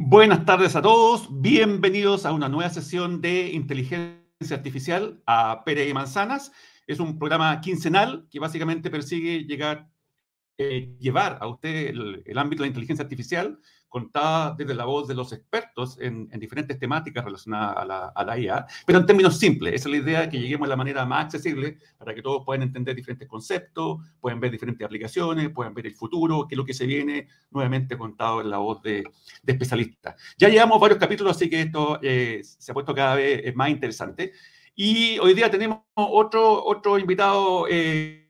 Buenas tardes a todos, bienvenidos a una nueva sesión de inteligencia artificial a Pérez y Manzanas. Es un programa quincenal que básicamente persigue llegar, eh, llevar a usted el, ámbito de la inteligencia artificial contada desde la voz de los expertos en, diferentes temáticas relacionadas a la, a la, IA, pero en términos simples. Esa es la idea, que lleguemos de la manera más accesible para que todos puedan entender diferentes conceptos, pueden ver diferentes aplicaciones, puedan ver el futuro, qué es lo que se viene, nuevamente contado en la voz de, de especialistas. Ya llevamos varios capítulos, así que esto eh, se ha puesto cada vez más interesante. Y hoy día tenemos otro, otro invitado. Eh,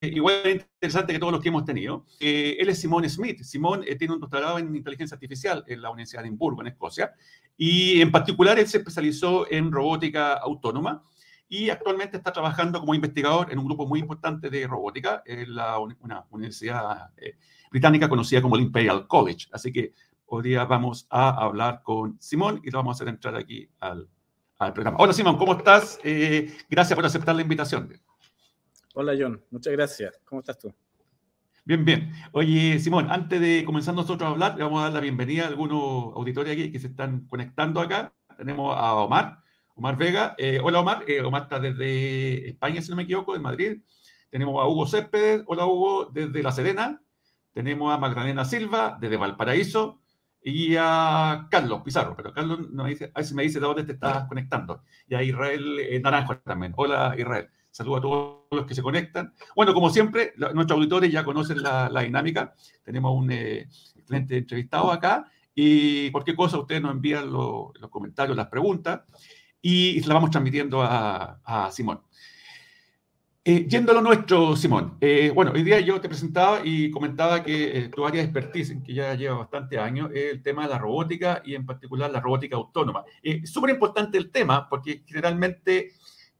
igual interesante que todos los que hemos tenido. Eh, él es Simón Smith. Simón eh, tiene un doctorado en inteligencia artificial en la Universidad de Edimburgo, en Escocia, y en particular él se especializó en robótica autónoma y actualmente está trabajando como investigador en un grupo muy importante de robótica en la, una universidad eh, británica conocida como el Imperial College. Así que hoy día vamos a hablar con Simón y lo vamos a hacer entrar aquí al, al programa. Hola Simón, ¿cómo estás? gracias por aceptar la invitación. Hola John, muchas gracias. ¿Cómo estás tú? Bien, bien. Oye, Simón, antes de comenzar nosotros a hablar, le vamos a dar la bienvenida a algunos auditores aquí que se están conectando acá. Tenemos a Omar, Omar Vega. Eh, hola Omar, eh, Omar está desde España, si no me equivoco, de Madrid. Tenemos a Hugo Céspedes, hola Hugo, desde La Serena. Tenemos a Magdalena Silva, desde Valparaíso. Y a Carlos Pizarro, pero Carlos no me dice, a ver si me dice de dónde te estás conectando. Y a Israel eh, Naranjo también. Hola Israel. Saludos a todos los que se conectan. Bueno, como siempre, nuestros auditores ya conocen la, dinámica. Tenemos un eh, excelente entrevistado acá. Y cualquier cosa, ustedes nos envían los comentarios, las preguntas. Y, la vamos transmitiendo a, Simón. Eh, yendo a lo nuestro, Simón. Eh, bueno, hoy día yo te presentaba y comentaba que tu área de expertise, que ya lleva bastante años, es el tema de la robótica y en particular la robótica autónoma. Es súper importante el tema porque generalmente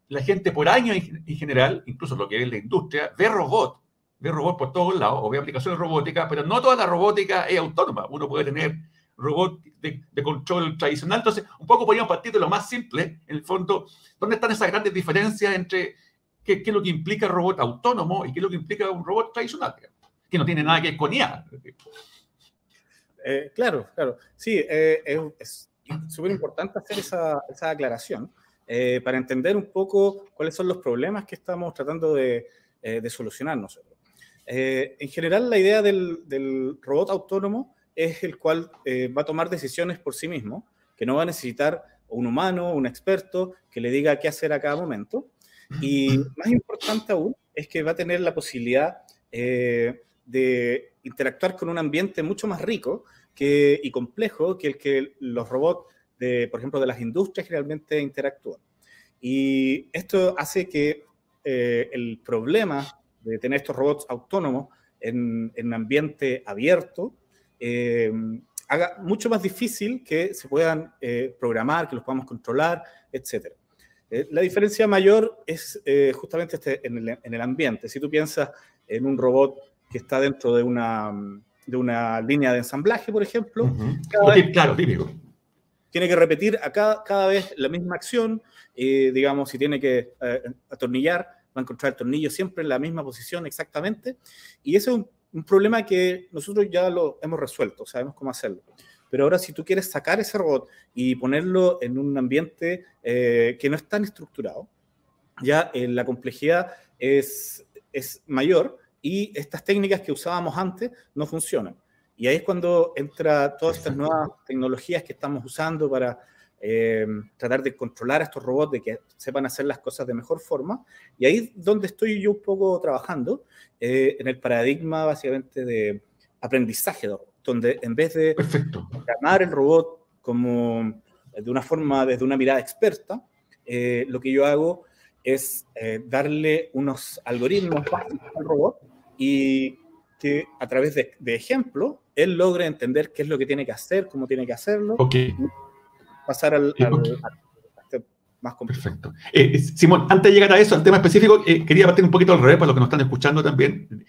la gente por año en, general, incluso lo que es la industria, ve robot, ve robot por todos lados, o ve aplicaciones robóticas, pero no toda la robótica es autónoma. Uno puede tener robot de, control tradicional. Entonces, un poco podríamos partir de lo más simple, en el fondo, ¿dónde están esas grandes diferencias entre qué, es lo que implica robot autónomo y qué es lo que implica un robot tradicional? Que no tiene nada que ver con IA. Eh, claro, claro. Sí, eh, es súper importante hacer esa, esa aclaración. Eh, para entender un poco cuáles son los problemas que estamos tratando de, eh, solucionar nosotros. Eh, en general, la idea del, robot autónomo es el cual va a tomar decisiones por sí mismo, que no va a necesitar un humano, un experto, que le diga qué hacer a cada momento. Y más importante aún es que va a tener la posibilidad de interactuar con un ambiente mucho más rico que, y complejo que el que los robots de, por ejemplo, de las industrias generalmente interactúan. Y esto hace que eh, el problema de tener estos robots autónomos en, en un ambiente abierto eh, haga mucho más difícil que se puedan eh, programar, que los podamos controlar, etc. la diferencia mayor es justamente este, en, el, en, el, ambiente. Si tú piensas en un robot que está dentro de una, de una línea de ensamblaje, por ejemplo, claro, típico tiene que repetir a cada, vez la misma acción, eh, digamos, si tiene que eh, atornillar, va a encontrar el tornillo siempre en la misma posición exactamente, y ese es un, problema que nosotros ya lo hemos resuelto, sabemos cómo hacerlo. Pero ahora si tú quieres sacar ese robot y ponerlo en un ambiente eh, que no es tan estructurado, ya la complejidad es, es mayor y estas técnicas que usábamos antes no funcionan. Y ahí es cuando entra todas estas nuevas tecnologías que estamos usando para eh, tratar de controlar a estos robots, de que sepan hacer las cosas de mejor forma. Y ahí es donde estoy yo un poco trabajando, eh, en el paradigma básicamente de aprendizaje, donde en vez de llamar el robot como de una forma, desde una mirada experta, eh, lo que yo hago es darle unos algoritmos básicos al robot y que a través de, de ejemplos él logre entender qué es lo que tiene que hacer, cómo tiene que hacerlo. Pasar al, más complejo. Perfecto. Eh, Simón, antes de llegar a eso, al tema específico, eh, quería partir un poquito al revés para los que nos están escuchando también.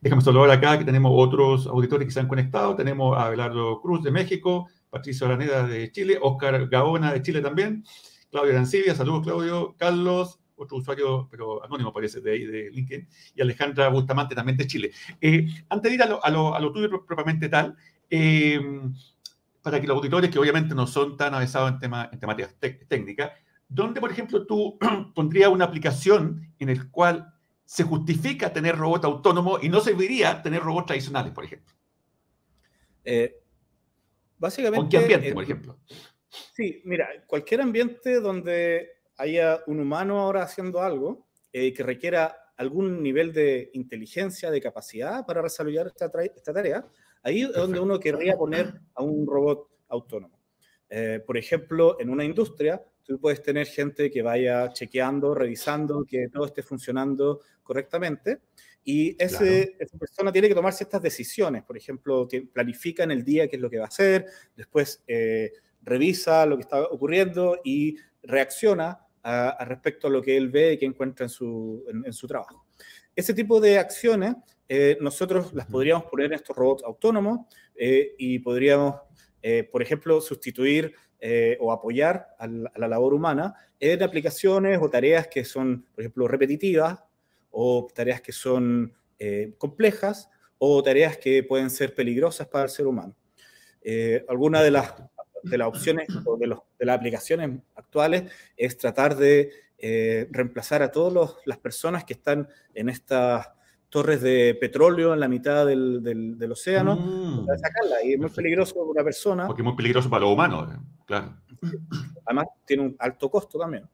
Déjame saludar acá que tenemos otros auditores que se han conectado. Tenemos a Abelardo Cruz de México, Patricio Araneda de Chile, Oscar Gaona de Chile también, Claudio Arancibia, saludos Claudio, Carlos, otro usuario, pero anónimo parece, de ahí, de LinkedIn, y Alejandra Bustamante también de Chile. Eh, antes de ir a lo, a, lo, tuyo propiamente tal, eh, para que los auditores, que obviamente no son tan avanzados en, tema, en temáticas técnicas, ¿dónde, por ejemplo, tú pondrías una aplicación en el cual se justifica tener robot autónomo y no serviría tener robots tradicionales, por ejemplo? Eh, básicamente... ¿Con qué ambiente, por ejemplo? Sí, mira, cualquier ambiente donde haya un humano ahora haciendo algo eh, que requiera algún nivel de inteligencia, de capacidad para desarrollar esta, esta tarea, ahí es donde uno querría poner a un robot autónomo. Eh, por ejemplo, en una industria, tú puedes tener gente que vaya chequeando, revisando que todo esté funcionando correctamente. Y ese, esa persona tiene que tomar ciertas decisiones, por ejemplo, que planifica en el día qué es lo que va a hacer, después eh, revisa lo que está ocurriendo y reacciona a, respecto a lo que él ve y que encuentra en su, en, su trabajo. Ese tipo de acciones eh, nosotros las podríamos poner en estos robots autónomos eh, y podríamos, eh, por ejemplo, sustituir o apoyar a la, labor humana en aplicaciones o tareas que son, por ejemplo, repetitivas o tareas que son complejas o tareas que pueden ser peligrosas para el ser humano. algunas de las de las opciones o de, los, de las aplicaciones actuales es tratar de eh, reemplazar a todas las personas que están en estas torres de petróleo en la mitad del, del, océano, mm. sacarla. Y es muy peligroso para una persona. Porque es muy peligroso para los humanos, eh, claro. Además, tiene un alto costo también.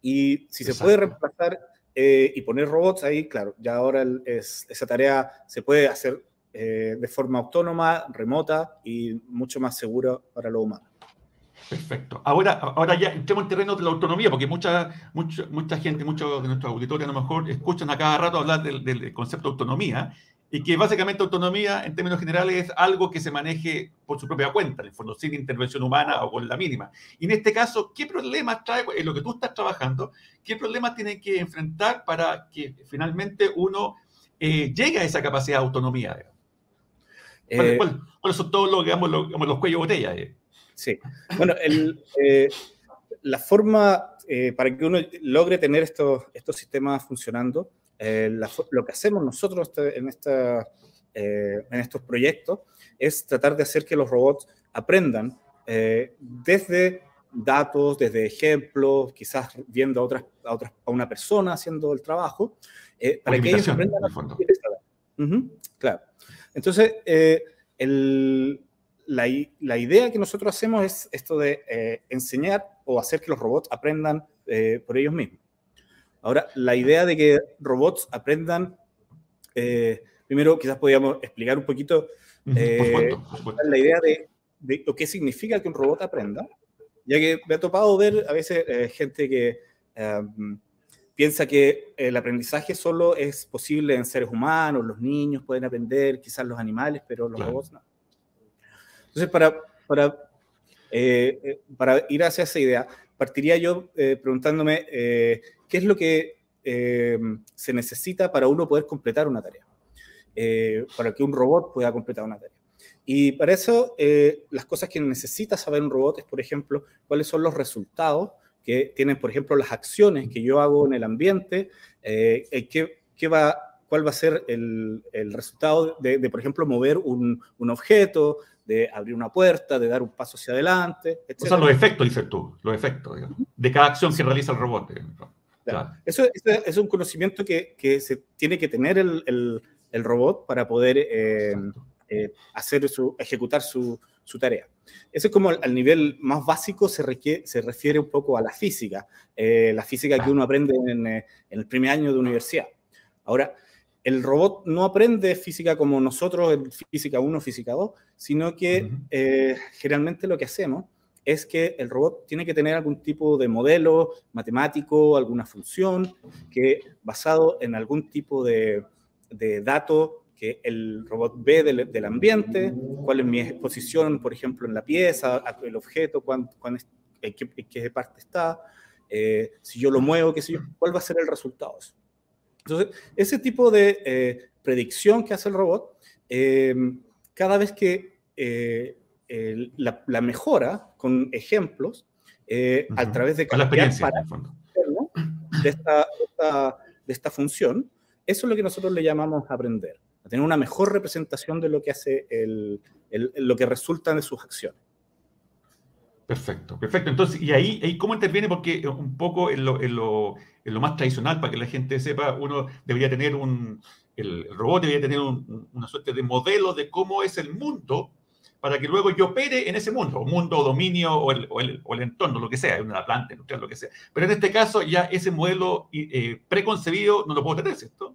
Y si se puede reemplazar eh, y poner robots ahí, claro, ya ahora es, esa tarea se puede hacer eh, de forma autónoma, remota y mucho más segura para lo humano. Perfecto. Ahora, ahora ya entremos en terreno de la autonomía, porque mucha, mucha, gente, muchos de nuestros auditores a lo mejor escuchan a cada rato hablar del, concepto de autonomía, y que básicamente autonomía en términos generales es algo que se maneje por su propia cuenta, en el fondo, sin intervención humana o con la mínima. Y en este caso, ¿qué problemas trae, en lo que tú estás trabajando, qué problemas tiene que enfrentar para que finalmente uno eh, llegue a esa capacidad de autonomía? Eh, ¿Cuáles son todos los, digamos, los, los cuellos botella? Eh? Sí. Bueno, el, eh, la forma para que uno logre tener estos, estos sistemas funcionando, lo que hacemos nosotros este, en, esta, en estos proyectos es tratar de hacer que los robots aprendan desde datos, desde ejemplos, quizás viendo a, otras, a, otras, a una persona haciendo el trabajo, para que ellos aprendan a... claro. Entonces, eh, la, idea que nosotros hacemos es esto de eh, enseñar o hacer que los robots aprendan eh, por ellos mismos. Ahora, la idea de que robots aprendan, primero quizás podríamos explicar un poquito la idea de, de, lo que significa que un robot aprenda, ya que me ha topado ver a veces gente que piensa que el aprendizaje solo es posible en seres humanos, los niños pueden aprender, quizás los animales, pero los robots no. Entonces, para, para, eh, eh, para ir hacia esa idea, partiría yo eh, preguntándome qué es lo que se necesita para uno poder completar una tarea, para que un robot pueda completar una tarea. Y para eso, las cosas que necesita saber un robot es, por ejemplo, cuáles son los resultados que tienen, por ejemplo, las acciones que yo hago en el ambiente, eh, qué, va, cuál va a ser el, el resultado de, por ejemplo, mover un, un, objeto, de abrir una puerta, de dar un paso hacia adelante, etc. O sea, los efectos, dices tú, los efectos, de cada acción que realiza el robot. Eso, es un conocimiento que, que, se tiene que tener el, el, el robot para poder eh, eh, hacer su, ejecutar su, su tarea. Ese es como al nivel más básico se, se refiere un poco a la física, eh, la física que uno aprende eh, en, el primer año de universidad. Ahora, el robot no aprende física como nosotros, física 1, física 2, sino que eh, generalmente lo que hacemos es que el robot tiene que tener algún tipo de modelo matemático, alguna función, que basado en algún tipo de, de dato que el robot ve del, ambiente, cuál es mi exposición, por ejemplo, en la pieza, el objeto, cuán, en, qué, parte está, eh, si yo lo muevo, qué sé yo, cuál va a ser el resultado. Entonces, ese tipo de eh, predicción que hace el robot, eh, cada vez que la, mejora con ejemplos, a través de cambiar para de esta, de esta función, eso es lo que nosotros le llamamos aprender a tener una mejor representación de lo que hace el, lo que resulta de sus acciones. Perfecto, perfecto. Entonces, y ahí, ahí ¿cómo interviene? Porque un poco en lo, en, lo, en lo, más tradicional, para que la gente sepa, uno debería tener un, el robot debería tener una suerte de modelo de cómo es el mundo para que luego yo opere en ese mundo, o mundo, dominio o el, o el, entorno, lo que sea, una planta lo que sea. Pero en este caso ya ese modelo eh, preconcebido no lo puedo tener, ¿cierto?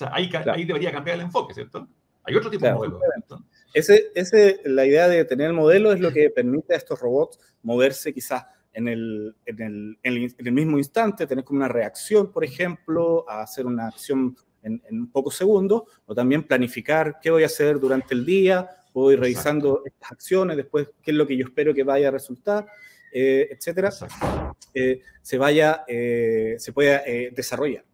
Sea, ahí, claro. ahí debería cambiar el enfoque, ¿cierto? Hay otro tipo claro, de modelo. Ese, ese, la idea de tener el modelo es lo que permite a estos robots moverse quizás en el, en el, en el mismo instante, tener como una reacción, por ejemplo, a hacer una acción en, en, pocos segundos, o también planificar qué voy a hacer durante el día, puedo ir revisando Exacto. estas acciones, después qué es lo que yo espero que vaya a resultar, eh, etcétera, eh, se vaya, eh, se pueda eh, desarrollar.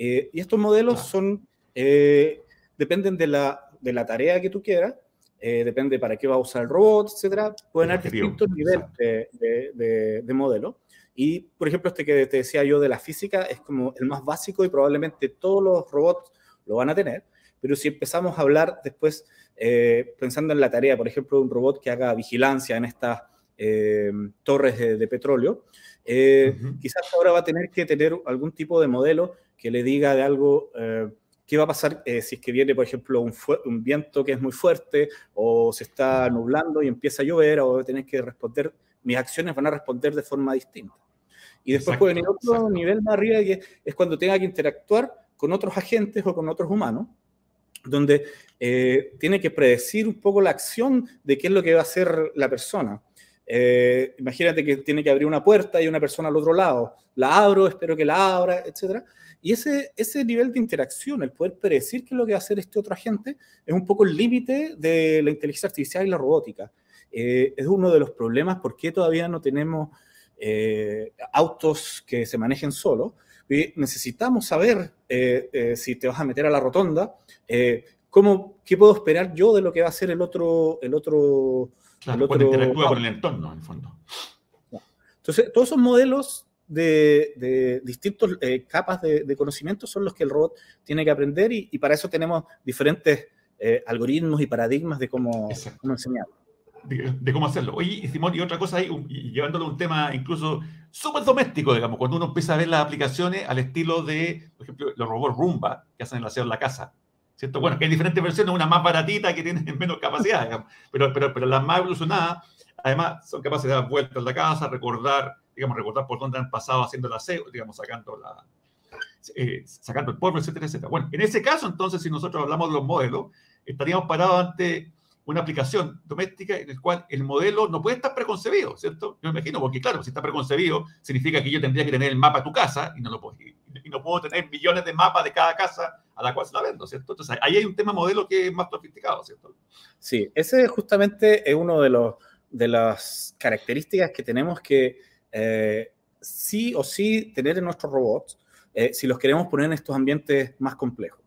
Eh, y estos modelos claro. son, eh, dependen de la, de la tarea que tú quieras, depende para qué va a usar el robot, etcétera, pueden haber distintos niveles de, de, de, de modelo. Y, por ejemplo, este que te decía yo de la física es como el más básico y probablemente todos los robots lo van a tener. Pero si empezamos a hablar después, eh, pensando en la tarea, por ejemplo, de un robot que haga vigilancia en estas eh, torres de, petróleo, eh, uh -huh. quizás ahora va a tener que tener algún tipo de modelo que le diga de algo, eh, qué va a pasar si es que viene, por ejemplo, un, un, viento que es muy fuerte o se está nublando y empieza a llover o tener que responder, mis acciones van a responder de forma distinta. Y después exacto, puede venir otro exacto. nivel más arriba, que es cuando tenga que interactuar con otros agentes o con otros humanos, donde eh, tiene que predecir un poco la acción de qué es lo que va a hacer la persona. Eh, imagínate que tiene que abrir una puerta y una persona al otro lado. La abro, espero que la abra, etc. Y ese, ese nivel de interacción, el poder predecir qué es lo que va a hacer este otro agente, es un poco el límite de la inteligencia artificial y la robótica. Eh, es uno de los problemas por qué todavía no tenemos eh, autos que se manejen solos. Necesitamos saber eh, eh, si te vas a meter a la rotonda, eh, ¿cómo, ¿qué puedo esperar yo de lo que va a hacer el otro? El otro, claro, el otro interactúa con el entorno, en el fondo. Entonces, todos esos modelos de, de distintas eh, capas de, de, conocimiento son los que el robot tiene que aprender y, y para eso tenemos diferentes eh, algoritmos y paradigmas de cómo, cómo enseñarlo de, de, cómo hacerlo. Oye, Simón, y otra cosa ahí, y llevándolo a un tema incluso súper doméstico, digamos, cuando uno empieza a ver las aplicaciones al estilo de, por ejemplo, los robots Roomba que hacen el aseo en la casa. ¿Cierto? Bueno, que hay diferentes versiones, una más baratita que tiene menos capacidad, pero, pero, pero las más evolucionadas, además, son capaces de dar vueltas en la casa, recordar, digamos, recordar por dónde han pasado haciendo el aseo, digamos, sacando la, eh, sacando el polvo, etcétera, etcétera. Bueno, en ese caso, entonces, si nosotros hablamos de los modelos, estaríamos parados ante una aplicación doméstica en el cual el modelo no puede estar preconcebido, ¿cierto? Yo me imagino, porque claro, si está preconcebido, significa que yo tendría que tener el mapa de tu casa y no lo puedo, y no puedo tener millones de mapas de cada casa a la cual se la vendo, ¿cierto? Entonces ahí hay un tema modelo que es más sofisticado, ¿cierto? Sí, ese justamente es uno de, los, de las características que tenemos que eh, sí o sí tener en nuestros robots eh, si los queremos poner en estos ambientes más complejos.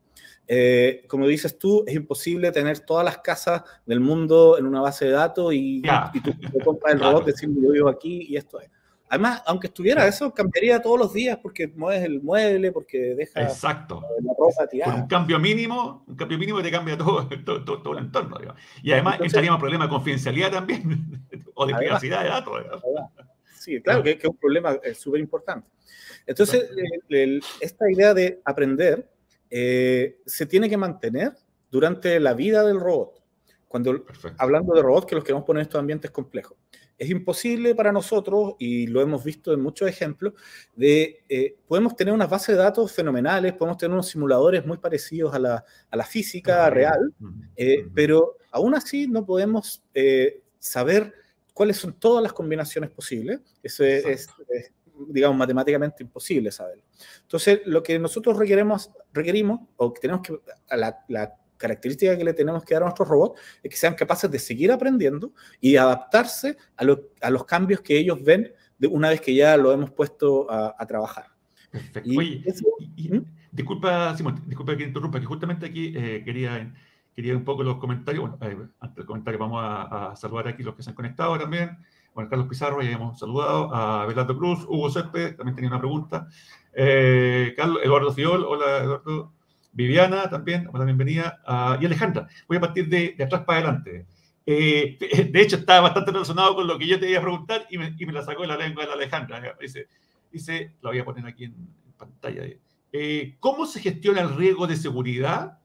Eh, como dices tú, es imposible tener todas las casas del mundo en una base de datos y, yeah. y tú te compras el claro. robot diciendo yo vivo aquí y esto es. Además, aunque estuviera eso, cambiaría todos los días porque mueves el mueble, porque deja Exacto. la ropa tirada. Con un cambio mínimo, un cambio mínimo te cambia todo, todo, todo, todo el entorno. Digamos. Y además Entonces, entraríamos problemas de confidencialidad también, o de privacidad de datos. Sí, claro, que, que, es un problema súper importante. Entonces, el, el, esta idea de aprender eh, se tiene que mantener durante la vida del robot. Cuando Perfecto. hablando de robots que los queremos poner en estos ambientes complejos. Es imposible para nosotros, y lo hemos visto en muchos ejemplos, de eh, podemos tener unas bases de datos fenomenales, podemos tener unos simuladores muy parecidos a la, a la física real, eh, pero aún así no podemos saber cuáles son todas las combinaciones posibles. Eso es, es, es digamos, matemáticamente imposible saberlo. Entonces, lo que nosotros requeremos, requerimos o que tenemos que, la, la, característica que le tenemos que dar a nuestros robots es que sean capaces de seguir aprendiendo y adaptarse a, lo, a los cambios que ellos ven de una vez que ya lo hemos puesto a, a trabajar. Perfecto. Y, Oye, eso, y, y, disculpa, Simón, disculpa que interrumpa, que justamente aquí eh, quería, quería un poco los comentarios. Bueno, eh, antes del comentario vamos a, a saludar aquí los que se han conectado también. Bueno, Carlos Pizarro, ya hemos saludado, a Belardo Cruz, Hugo Césped, también tenía una pregunta. Eh, Carlos, Eduardo Fiol, hola Eduardo. Viviana también, hola, bienvenida. Uh, y Alejandra, voy a partir de, atrás para adelante. Eh, de hecho, está bastante relacionado con lo que yo te iba a preguntar y me, la sacó de la lengua de la Alejandra. Dice, dice, lo voy a poner aquí en pantalla. Eh, ¿Cómo se gestiona el riesgo de seguridad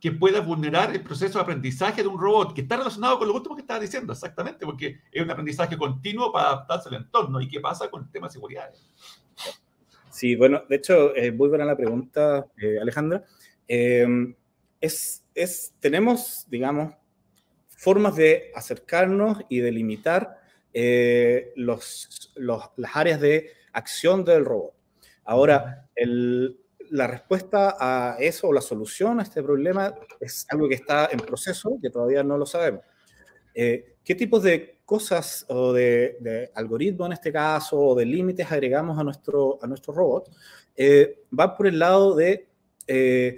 que pueda vulnerar el proceso de aprendizaje de un robot, que está relacionado con lo último que estaba diciendo, exactamente, porque es un aprendizaje continuo para adaptarse al entorno. ¿Y qué pasa con el tema de seguridad? Sí, bueno, de hecho, es muy buena la pregunta, eh, Alejandra. Em, es, es, tenemos, digamos, formas de acercarnos y delimitar eh, los, los, las áreas de acción del robot. Ahora, el, la respuesta a eso o la solución a este problema es algo que está en proceso, que todavía no lo sabemos. Eh, ¿Qué tipos de cosas o de, algoritmos en este caso o de límites agregamos a nuestro, a nuestro robot? Eh, va por el lado de eh,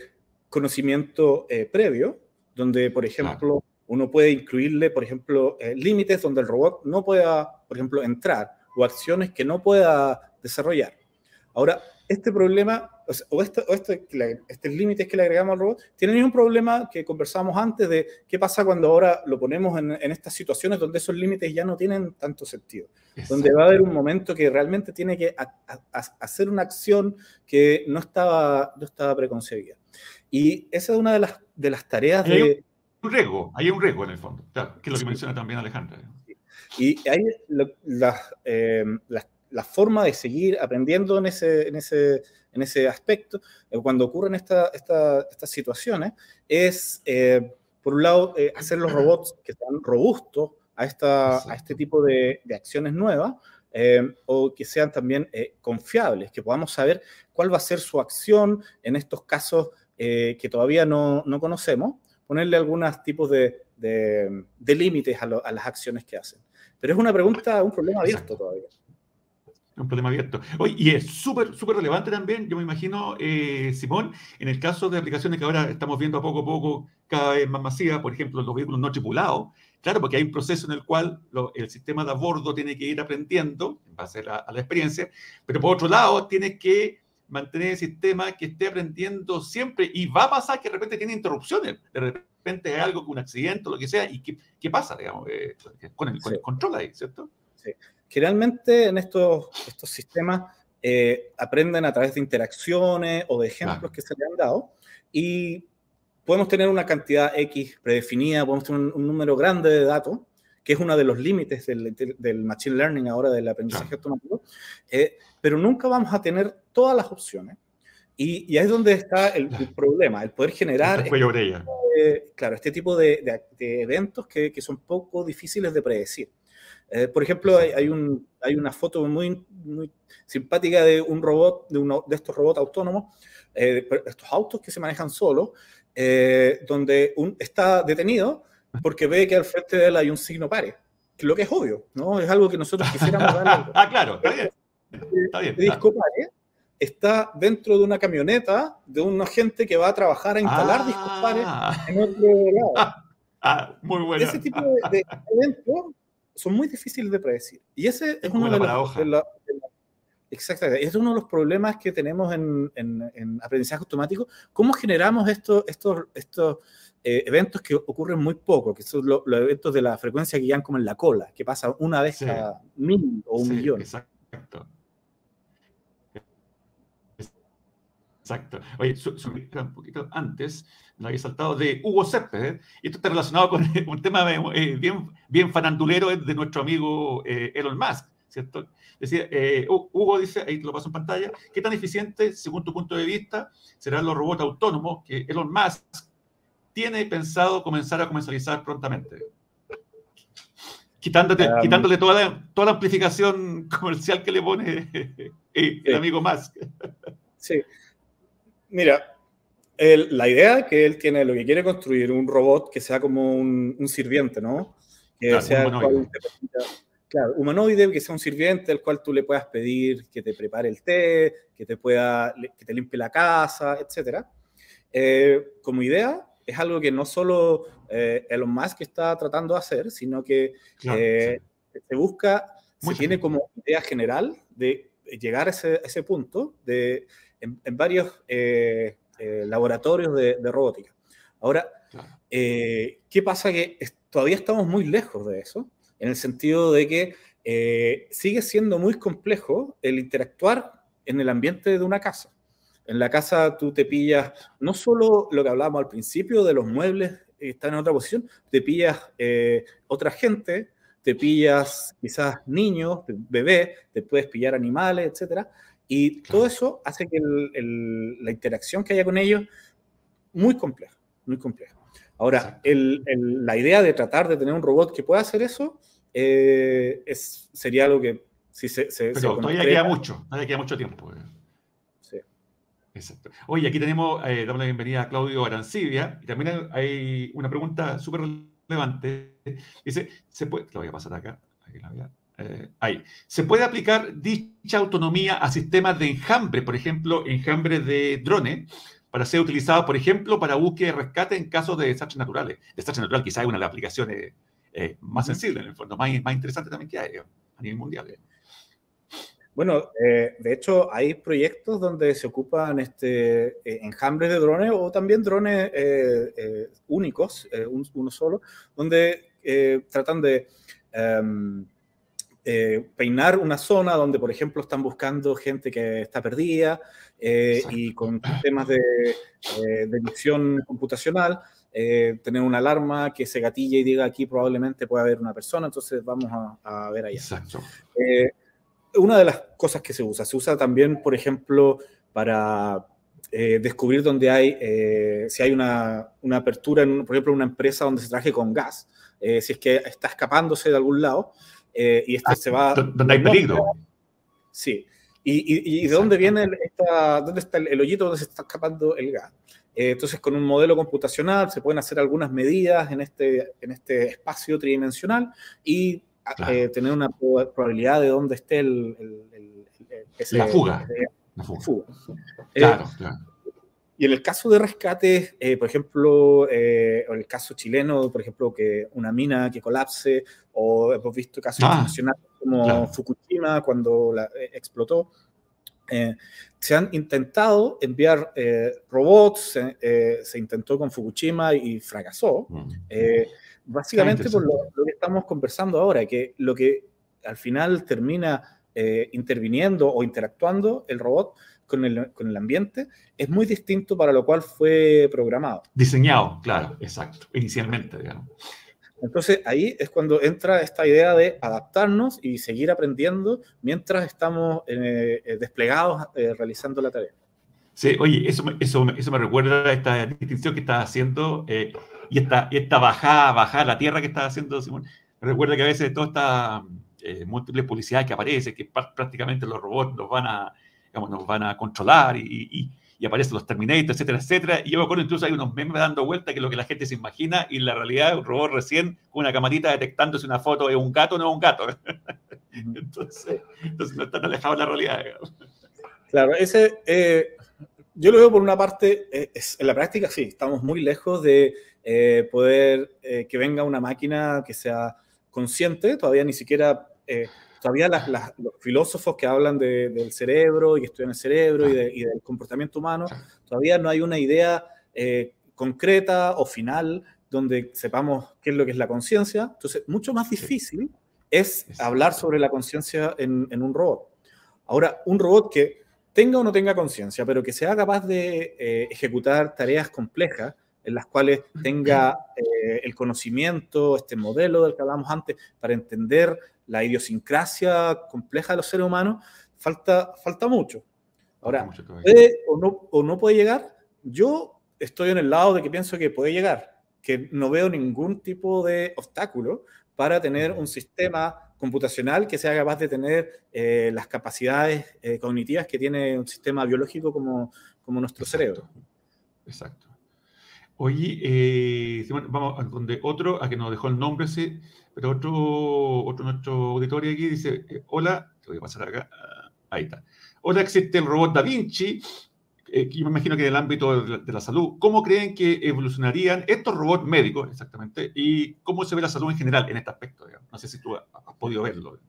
conocimiento previo, donde, por ejemplo, uno puede incluirle, por ejemplo, límites donde el robot no pueda, por ejemplo, entrar o acciones que no pueda desarrollar. Ahora, este problema, o, este, o este, estos límites que le agregamos al robot, tienen un problema que conversábamos antes de qué pasa cuando ahora lo ponemos en, en estas situaciones donde esos límites ya no tienen tanto sentido. Donde va a haber un momento que realmente tiene que a, a, hacer una acción que no estaba, no estaba preconcebida. Y esa es una de las, de las tareas hay de... Un riesgo, hay un riesgo en el fondo, claro, que es lo que sí. menciona también Alejandra. Y hay la, eh, las la forma de seguir aprendiendo en ese, en ese, en ese aspecto, eh, cuando ocurren esta, esta, estas situaciones, es, eh, por un lado, eh, hacer los robots que sean robustos a, esta, a este tipo de, de acciones nuevas, eh, o que sean también eh, confiables, que podamos saber cuál va a ser su acción en estos casos eh, que todavía no, no, conocemos, ponerle algunos tipos de, de, de límites a, a, las acciones que hacen. Pero es una pregunta, un problema abierto todavía un problema abierto. Oye, y es súper, súper relevante también, yo me imagino, eh, Simón, en el caso de aplicaciones que ahora estamos viendo a poco a poco cada vez más masivas, por ejemplo, los vehículos no tripulados, claro, porque hay un proceso en el cual lo, el sistema de a bordo tiene que ir aprendiendo en base a la, a la experiencia, pero por otro lado, tiene que mantener el sistema que esté aprendiendo siempre y va a pasar que de repente tiene interrupciones, de repente hay algo, un accidente o lo que sea, y qué, qué pasa, digamos, eh, con, el, con el control ahí, ¿cierto? Sí. Generalmente en estos, estos sistemas eh, aprenden a través de interacciones o de ejemplos claro. que se le han dado y podemos tener una cantidad X predefinida, podemos tener un, un número grande de datos, que es uno de los límites del, del, Machine Learning ahora, del aprendizaje claro. automático, eh, pero nunca vamos a tener todas las opciones. Y, y ahí es donde está el, el problema, el poder generar este tipo, de, claro, este tipo de, de, de eventos que, que, son poco difíciles de predecir. Eh, por ejemplo, hay, hay, un, hay, una foto muy, muy simpática de un robot, de, uno, de estos robots autónomos, eh, estos autos que se manejan solos, eh, donde un, está detenido porque ve que al frente de él hay un signo pare, lo que es obvio, ¿no? Es algo que nosotros quisiéramos darle. ah, claro, está bien. Está bien. El disco pare está dentro de una camioneta de un agente que va a trabajar a instalar ah. discos pares en otro lado. Ah, muy bueno. Ese tipo de, de eventos son muy difíciles de predecir. Y ese es uno de los, de la, de la, exactamente, es uno de los problemas que tenemos en, en, en aprendizaje automático. ¿Cómo generamos estos, estos, estos eh, eventos que ocurren muy poco, que son lo, los eventos de la frecuencia que llegan como en la cola, que pasa una vez sí. cada mil o un sí, millón? Exacto. Exacto. Oye, su, su, un poquito antes, no había saltado de Hugo Céspedes, y esto está relacionado con un tema eh, bien, bien farandulero de nuestro amigo eh, Elon Musk, ¿cierto? Decía, eh, Hugo dice, ahí te lo paso en pantalla, ¿qué tan eficiente, según tu punto de vista, serán los robots autónomos que Elon Musk tiene pensado comenzar a comercializar prontamente? Quitándote, um, quitándole toda la, toda la amplificación comercial que le pone el amigo Musk. Sí, Mira, él, la idea que él tiene, lo que quiere construir, un robot que sea como un, un sirviente, ¿no? Que claro, sea humanoide. Cual, claro, humanoide, que sea un sirviente al cual tú le puedas pedir que te prepare el té, que te pueda, que te limpie la casa, etc. Eh, como idea, es algo que no solo eh, Elon Musk está tratando de hacer, sino que claro, eh, sí. se busca, Muy se tiene como idea general de llegar a ese, a ese punto de en, en varios eh, eh, laboratorios de, de, robótica. Ahora, eh, ¿qué pasa? Que todavía estamos muy lejos de eso, en el sentido de que eh, sigue siendo muy complejo el interactuar en el ambiente de una casa. En la casa tú te pillas no solo lo que hablábamos al principio de los muebles están en otra posición, te pillas eh, otra gente, te pillas quizás niños, bebés, te puedes pillar animales, etc. Y todo eso hace que la interacción que haya con ellos muy compleja, muy compleja. Ahora, la idea de tratar de tener un robot que pueda hacer eso eh, es, sería algo que si se... se Pero todavía queda mucho, todavía queda mucho tiempo. Eh. Sí. Exacto. Oye, aquí tenemos, eh, damos la bienvenida a Claudio Arancibia, y también hay una pregunta súper relevante. Dice, ¿se puede, lo voy a pasar acá, eh, ahí. ¿Se puede aplicar dicha autonomía a sistemas de enjambre, por ejemplo, enjambre de drones, para ser utilizado, por ejemplo, para búsqueda y rescate en casos de desastres naturales? Desastre natural quizá es una de las aplicaciones eh, más sensibles, en el fondo, más, más interesante también que hay a nivel mundial. Bueno, eh, de hecho hay proyectos donde se ocupan este, eh, enjambres de drones o también drones eh, únicos, uno solo, donde tratan de em, peinar una zona donde, por ejemplo, están buscando gente que está perdida y con temas de, de visión computacional. tener una alarma que se gatille y diga aquí probablemente puede haber una persona, entonces vamos a, a ver allá. Exacto una de las cosas que se usa. Se usa también, por ejemplo, para eh, descubrir dónde hay, eh, si hay una, una apertura, en, por ejemplo, una empresa donde se traje con gas, eh, si es que está escapándose de algún lado y este se va... Donde hay peligro. Sí. ¿Y, y, de dónde viene esta, dónde está el, hoyito donde se está escapando el gas? entonces, con un modelo computacional se pueden hacer algunas medidas en este, en este espacio tridimensional y eh, tener una probabilidad de dónde esté el, la fuga. la fuga. Eh, claro, claro. Y en el caso de rescate, eh, por ejemplo, o el caso chileno, por ejemplo, que una mina que colapse, o hemos visto casos ah, internacionales como Fukushima cuando la, explotó, se han intentado enviar robots, se intentó con Fukushima y fracasó. Mm. Básicamente por lo, que estamos conversando ahora, que lo que al final termina eh, interviniendo o interactuando el robot con el, con el, ambiente es muy distinto para lo cual fue programado. Diseñado, claro, exacto, inicialmente, digamos. Entonces ahí es cuando entra esta idea de adaptarnos y seguir aprendiendo mientras estamos eh, eh, desplegados realizando la tarea. Sí, oye, eso, eso, eso me recuerda a esta distinción que estás haciendo y esta, esta bajada, bajada a la tierra que está haciendo Simón. Recuerda que a veces toda esta eh, múltiples publicidades que aparece, que prácticamente los robots nos van a, digamos, nos van a controlar y, y, aparecen los Terminators, etcétera, etcétera. Y yo me acuerdo incluso hay unos memes dando vuelta que es lo que la gente se imagina y la realidad un robot recién con una camarita detectando si una foto es un gato o no es un gato. entonces, entonces no están alejados de la realidad. Claro, ese, eh, yo lo veo por una parte, eh, en la práctica sí, estamos muy lejos de eh, poder que venga una máquina que sea consciente, todavía ni siquiera, eh, todavía los filósofos que hablan del cerebro y estudian el cerebro y, del comportamiento humano, todavía no hay una idea concreta o final donde sepamos qué es lo que es la conciencia. Entonces, mucho más difícil es hablar sobre la conciencia en, en un robot. Ahora, un robot que tenga o no tenga conciencia, pero que sea capaz de ejecutar tareas complejas, en las cuales tenga eh, el conocimiento, este modelo del que hablamos antes, para entender la idiosincrasia compleja de los seres humanos, falta, falta mucho. Ahora, ¿puede o no, o no puede llegar? Yo estoy en el lado de que pienso que puede llegar, que no veo ningún tipo de obstáculo para tener un sistema computacional que sea capaz de tener eh, las capacidades eh, cognitivas que tiene un sistema biológico como, como nuestro cerebro. Exacto. Oye, eh, vamos a donde otro, a que nos dejó el nombre ese, pero otro, otro nuestro auditorio aquí dice, eh, hola, te voy a pasar acá, ah, ahí está. Hola, existe el robot Da Vinci, eh, yo me imagino que en el ámbito de la, salud. ¿Cómo creen que evolucionarían estos robots médicos exactamente? ¿Y cómo se ve la salud en general en este aspecto? No sé si tú has, podido verlo.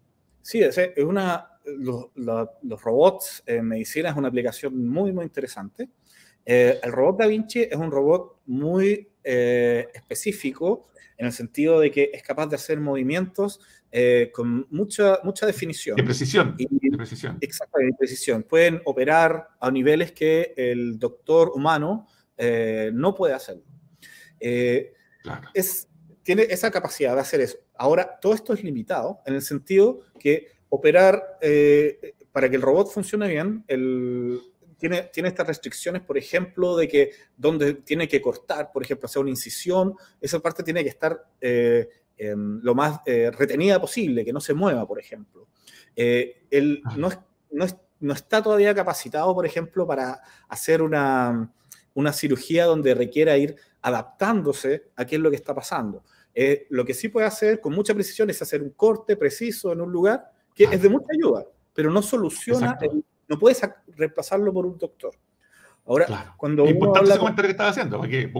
Sí, es, una, los, los robots en medicina es una aplicación muy, muy interesante. El robot Da Vinci es un robot muy específico en el sentido de que es capaz de hacer movimientos con mucha, mucha definición. De precisión. de precisión. Exacto, de precisión. Pueden operar a niveles que el doctor humano no puede hacerlo. Claro. Es, tiene esa capacidad de hacer eso. Ahora, todo esto es limitado en el sentido que operar, eh, para que el robot funcione bien, el, tiene, tiene estas restricciones, por ejemplo, de que donde tiene que cortar, por ejemplo, hacer una incisión, esa parte tiene que estar eh, lo más eh, retenida posible, que no se mueva, por ejemplo. él no, no, no, está todavía capacitado, por ejemplo, para hacer una, una cirugía donde requiera ir adaptándose a qué es lo que está pasando. Eh, lo que sí puede hacer con mucha precisión es hacer un corte preciso en un lugar que es de mucha ayuda, pero no soluciona, no puedes reemplazarlo por un doctor. Ahora, cuando es importante ese comentario que estás haciendo, porque,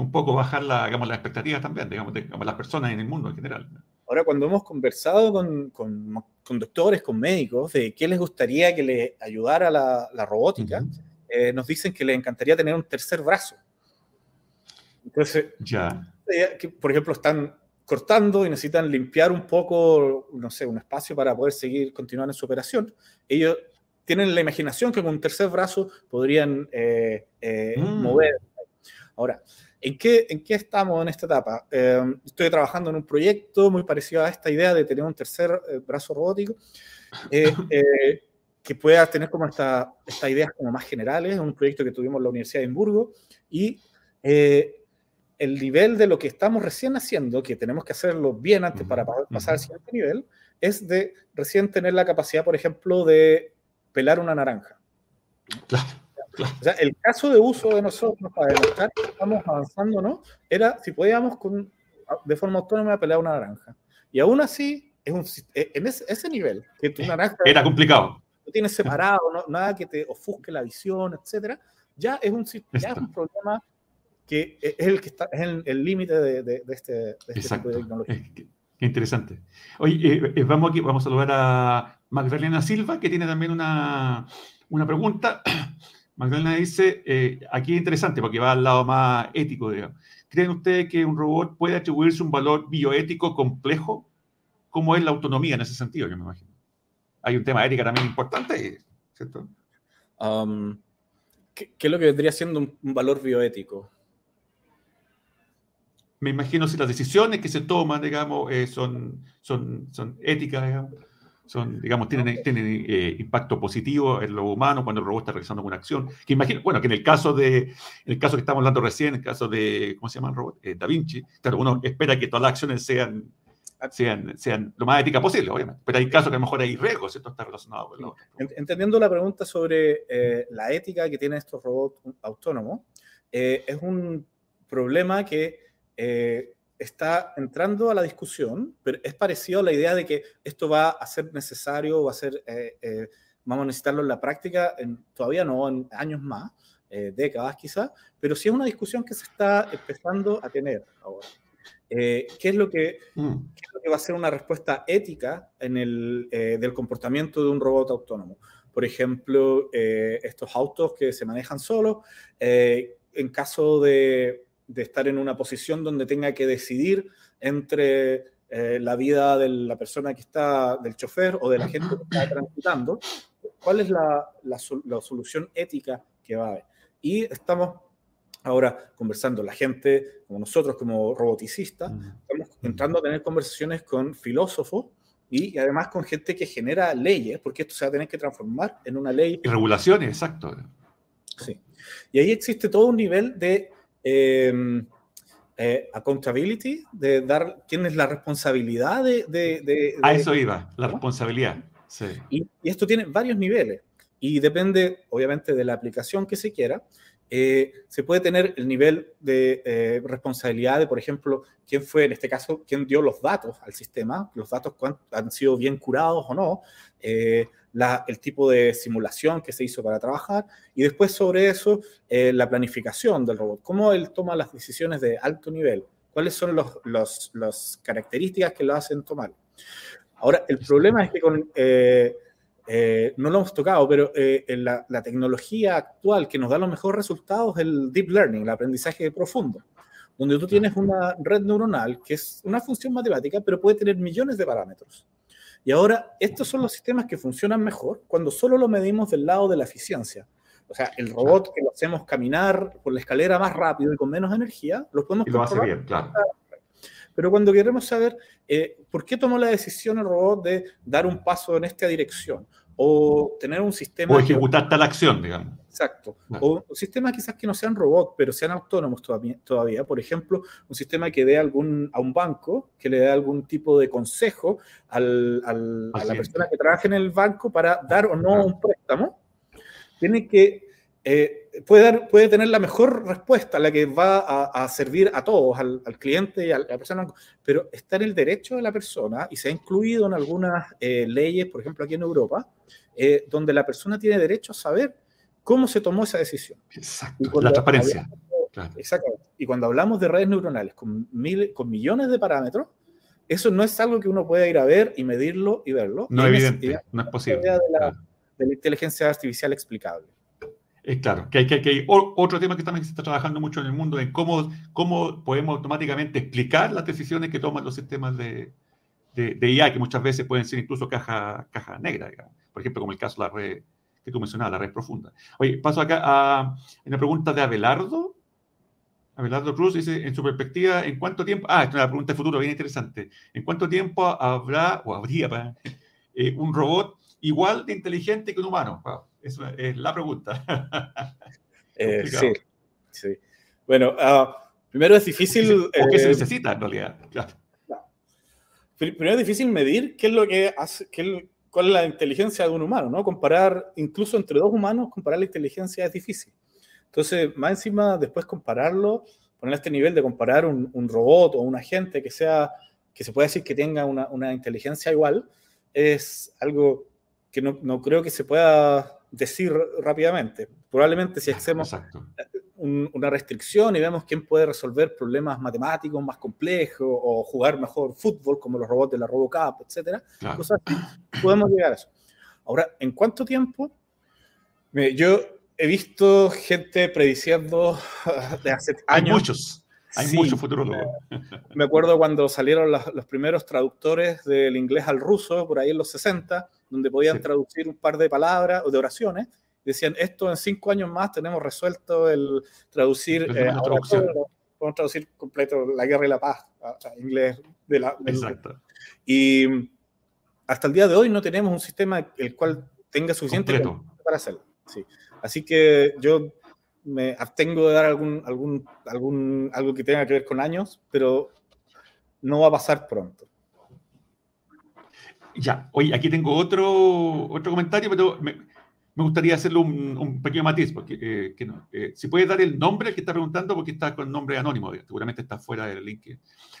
un poco bajar la, digamos, las expectativas también, digamos, de las personas en el mundo en general. Ahora, cuando hemos conversado con, con, con doctores, con médicos, de qué les gustaría que le ayudara la, la robótica, eh, nos dicen que les encantaría tener un tercer brazo. Entonces, ya que, por ejemplo, están cortando y necesitan limpiar un poco, no sé, un espacio para poder seguir continuando en su operación. Ellos tienen la imaginación que con un tercer brazo podrían eh, eh, mm. mover. Ahora, ¿en qué, ¿en qué estamos en esta etapa? Eh, estoy trabajando en un proyecto muy parecido a esta idea de tener un tercer brazo robótico. que pueda tener como estas esta ideas como más generales, un proyecto que tuvimos en la Universidad de Edimburgo, y el nivel de lo que estamos recién haciendo, que tenemos que hacerlo bien antes para pasar al siguiente nivel, es de recién tener la capacidad, por ejemplo, de pelar una naranja. Claro, O sea, el caso de uso de nosotros para demostrar que estamos avanzando, ¿no? Era si podíamos con, de forma autónoma pelar una naranja. Y aún así, es un, e, en ese, ese nivel, que tu naranja... Era complicado. No tienes separado, nada que te ofusque la visión, etcétera, ya es un, ya es un problema que es el que está, es el límite de, de, este, de este tipo de tecnología. Qué, interesante. Oye, eh, eh, vamos aquí, vamos a saludar a Magdalena Silva, que tiene también una, una pregunta. Magdalena dice, eh, aquí es interesante porque va al lado más ético, digamos. ¿Creen ustedes que un robot puede atribuirse un valor bioético complejo? ¿Cómo es la autonomía en ese sentido, yo me imagino? Hay un tema ético también importante, ¿cierto? Um, ¿qué, ¿qué, es lo que vendría siendo un, un valor bioético? me imagino si las decisiones que se toman, digamos, eh, son, son, son éticas, digamos, son, digamos, tienen, tienen eh, impacto positivo en lo humano cuando el robot está realizando una acción. Que imagino, bueno, que en el caso de, en el caso que estamos hablando recién, en el caso de, ¿cómo se llama el robot? Eh, da Vinci, claro, uno espera que todas las acciones sean, sean, sean lo más éticas posible, obviamente. Pero hay casos que a lo mejor hay riesgos, esto está relacionado con lo Entendiendo la pregunta sobre la ética que tienen estos robots autónomos, es un problema que eh, está entrando a la discusión, pero es parecido a la idea de que esto va a ser necesario, va a ser, eh, eh, vamos a necesitarlo en la práctica, en, todavía no en años más, décadas quizás, pero sí es una discusión que se está empezando a tener ahora. ¿qué, es lo que, mm. ¿qué, es lo que, va a ser una respuesta ética en el, del comportamiento de un robot autónomo? Por ejemplo, estos autos que se manejan solos, en caso de de estar en una posición donde tenga que decidir entre eh, la vida de la persona que está, del chofer o de la gente que está transitando, cuál es la, la, solución ética que va a haber. Y estamos ahora conversando, la gente como nosotros, como roboticistas, estamos entrando a tener conversaciones con filósofos y además con gente que genera leyes, porque esto se va a tener que transformar en una ley. Y regulaciones, exacto. Sí. Y ahí existe todo un nivel de eh, accountability, de dar quién es la responsabilidad de... a eso iba, la responsabilidad. Sí. Y, esto tiene varios niveles y depende, obviamente, de la aplicación que se quiera. Eh, se puede tener el nivel de eh, responsabilidad de, por ejemplo, quién fue, en este caso, quién dio los datos al sistema, los datos han sido bien curados o no, eh, el tipo de simulación que se hizo para trabajar y después sobre eso la planificación del robot, cómo él toma las decisiones de alto nivel, cuáles son las los, características que lo hacen tomar. Ahora, el problema es que con, eh, no lo hemos tocado, pero eh, la, la, tecnología actual que nos da los mejores resultados es el deep learning, el aprendizaje profundo, donde tú tienes una red neuronal que es una función matemática, pero puede tener millones de parámetros. Y ahora, estos son los sistemas que funcionan mejor cuando solo lo medimos del lado de la eficiencia. O sea, el robot que lo hacemos caminar por la escalera más rápido y con menos energía, lo podemos y lo hace bien, claro. Pero cuando queremos saber eh, por qué tomó la decisión el robot de dar un paso en esta dirección o tener un sistema... O ejecutar tal acción, digamos. Exacto. O sistemas quizás que no sean robots, pero sean autónomos todavía, Por ejemplo, un sistema que dé algún, a un banco, que le dé algún tipo de consejo al, al, a la persona que trabaja en el banco para dar o no un préstamo tiene que, eh, puede, dar, puede tener la mejor respuesta, la que va a, servir a todos, al, cliente y a la persona, pero está en el derecho de la persona y se ha incluido en algunas eh, leyes, por ejemplo aquí en Europa, eh, donde la persona tiene derecho a saber cómo se tomó esa decisión. Exacto, la transparencia. Exactamente. Y cuando hablamos de redes neuronales con, mil, con millones de parámetros, eso no es algo que uno pueda ir a ver y medirlo y verlo. No es evidente, no es posible de la inteligencia artificial explicable. Es claro, que hay, que, hay otro tema que también se está trabajando mucho en el mundo en cómo, cómo podemos automáticamente explicar las decisiones que toman los sistemas de, de, IA, que muchas veces pueden ser incluso caja, caja negra, digamos. por ejemplo, como el caso de la red que tú mencionabas, la red profunda. Oye, paso acá a una pregunta de Abelardo. Abelardo Cruz dice, en su perspectiva, ¿en cuánto tiempo? Ah, es una pregunta de futuro bien interesante. ¿En cuánto tiempo habrá o habría eh, un robot igual de inteligente que un humano? esa es la pregunta. Eh, sí, sí. Bueno, ah, primero es difícil... ¿O qué se eh, necesita en realidad? Primero es difícil medir qué es lo que hace, qué, cuál es la inteligencia de un humano, ¿no? Comparar, incluso entre dos humanos, comparar la inteligencia es difícil. Entonces, más encima, después compararlo, poner este nivel de comparar un, un robot o un agente que sea, que se puede decir que tenga una, una inteligencia igual, es algo que no, no, creo que se pueda decir rápidamente. Probablemente si hacemos una restricción y vemos quién puede resolver problemas matemáticos más complejos o jugar mejor fútbol como los robots de la RoboCup, etcétera, cosas podemos llegar a eso. Ahora, ¿en cuánto tiempo? Yo he visto gente prediciendo de hace años. Hay muchos. Hay muchos futurólogos. Me acuerdo cuando salieron los, los, primeros traductores del inglés al ruso, por ahí en los 60, donde podían traducir un par de palabras o de oraciones. Decían, esto en cinco años más tenemos resuelto el traducir, eh, podemos traducir completo la guerra y la paz a, inglés de la... Exacto. Y hasta el día de hoy no tenemos un sistema el cual tenga suficiente para hacerlo. Sí. Así que yo me abstengo de dar algún, algún, algún, algo que tenga que ver con años, pero no va a pasar pronto. Ya, oye, aquí tengo otro, otro comentario, pero me gustaría hacerle un, pequeño matiz, porque eh, que no, eh, si puedes dar el nombre que está preguntando, porque está con nombre anónimo, seguramente está fuera del link.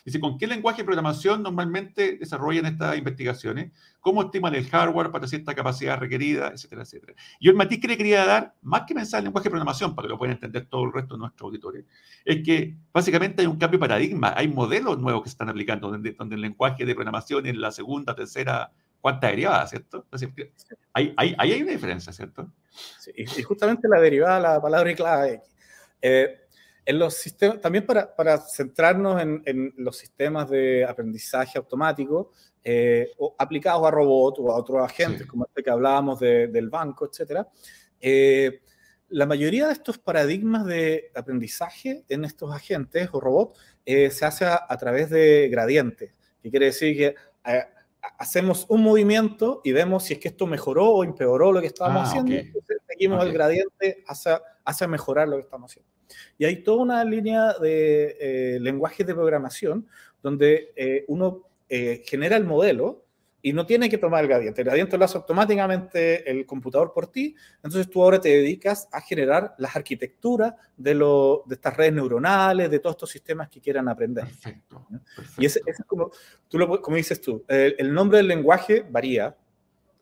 Dice, ¿con qué lenguaje de programación normalmente desarrollan estas investigaciones? ¿Cómo estiman el hardware para cierta capacidad requerida, etcétera, etcétera? Yo el matiz que le quería dar, más que pensar en lenguaje de programación, para que lo puedan entender todo el resto de nuestros auditores, es que básicamente hay un cambio de paradigma, hay modelos nuevos que se están aplicando, donde, donde el lenguaje de programación en la segunda, tercera cuánta derivada, ¿cierto? ahí, hay una diferencia, ¿cierto? Sí, y justamente la derivada, la palabra clave. Eh, en los sistemas, también para, para centrarnos en, en, los sistemas de aprendizaje automático eh, aplicados a robots o a otros agentes, como este que hablábamos del banco, etc. Eh, la mayoría de estos paradigmas de aprendizaje en estos agentes o robots se hace a, a, través de gradientes, que quiere decir que hacemos un movimiento y vemos si es que esto mejoró o empeoró lo que estábamos ah, haciendo. seguimos el gradiente hacia, mejorar lo que estamos haciendo. Y hay toda una línea de eh, lenguajes de programación donde eh, uno eh, genera el modelo y no tiene que tomar el gradiente. El gradiente lo hace automáticamente el computador por ti. Entonces tú ahora te dedicas a generar las arquitecturas de, lo, de estas redes neuronales, de todos estos sistemas que quieran aprender. Perfecto. Y ese, es como, tú lo, como dices tú, el, nombre del lenguaje varía.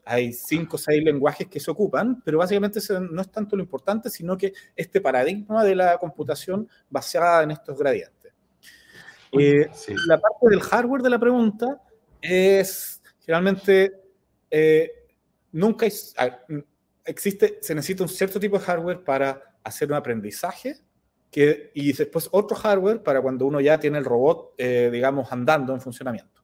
Hay cinco o seis lenguajes que se ocupan, pero básicamente no es tanto lo importante, sino que este paradigma de la computación basada en estos gradientes. Eh, la parte del hardware de la pregunta es Generalmente, eh, nunca existe, se necesita un cierto tipo de hardware para hacer un aprendizaje y después otro hardware para cuando uno ya tiene el robot, eh, digamos, andando en funcionamiento.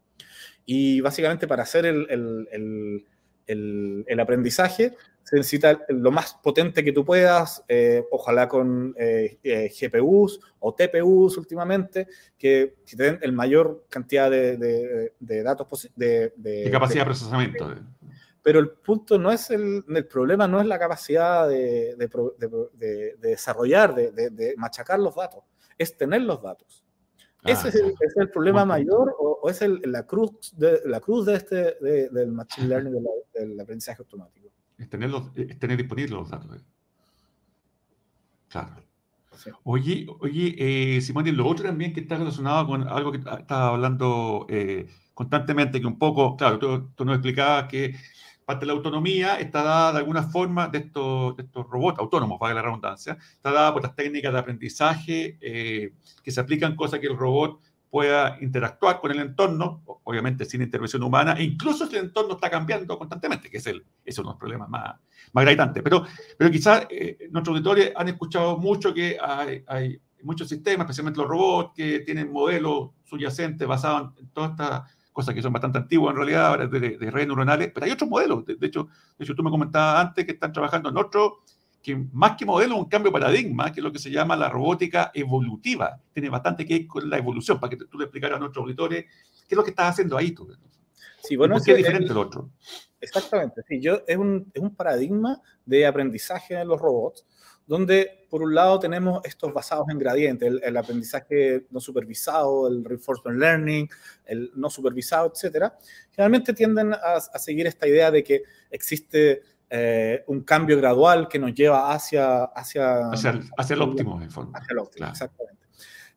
Y básicamente para hacer el, el aprendizaje se necesita lo más potente que tú puedas, eh, ojalá con eh, GPUs o TPUs últimamente, que, que te den el mayor cantidad de, de, de datos de, de, capacidad de procesamiento pero el punto no es el, el problema no es la capacidad de desarrollar, de, machacar los datos, es tener los datos. Ah, ¿Ese es el, es el problema mayor o, es el, la cruz de, la cruz de este, del machine learning, del aprendizaje automático? Es tener, es tener disponibles los datos. Eh. Claro. Oye, oye eh, Simón, y lo otro también que está relacionado con algo que estaba hablando eh, constantemente, que un poco, claro, tú, tú nos explicabas que parte de la autonomía está dada de alguna forma de estos, estos robots autónomos, para la redundancia, está dada por las técnicas de aprendizaje eh, que se aplican, cosas que el robot pueda interactuar con el entorno, obviamente sin intervención humana, e incluso si el entorno está cambiando constantemente, que es, el, es uno de los problemas más, más gravitantes. Pero, pero quizás eh, nuestros auditores han escuchado mucho que hay, hay, muchos sistemas, especialmente los robots, que tienen modelos subyacentes basados en toda esta cosas que son bastante antiguas en realidad, de, de, redes neuronales, pero hay otros modelos. De, hecho, de hecho, tú me comentabas antes que están trabajando en otro, que más que modelo, un cambio de paradigma, que es lo que se llama la robótica evolutiva. Tiene bastante que ver con la evolución, para que tú le explicaras a nuestros auditores qué es lo que estás haciendo ahí tú. Sí, bueno, es, diferente del otro. Exactamente, sí, yo, es, un, es un paradigma de aprendizaje en los robots donde por un lado tenemos estos basados en gradientes, el, aprendizaje no supervisado, el reinforcement learning, el no supervisado, etcétera, generalmente tienden a, seguir esta idea de que existe eh, un cambio gradual que nos lleva hacia... Hacia, hacia, el, óptimo, en forma. Hacia el óptimo, exactamente.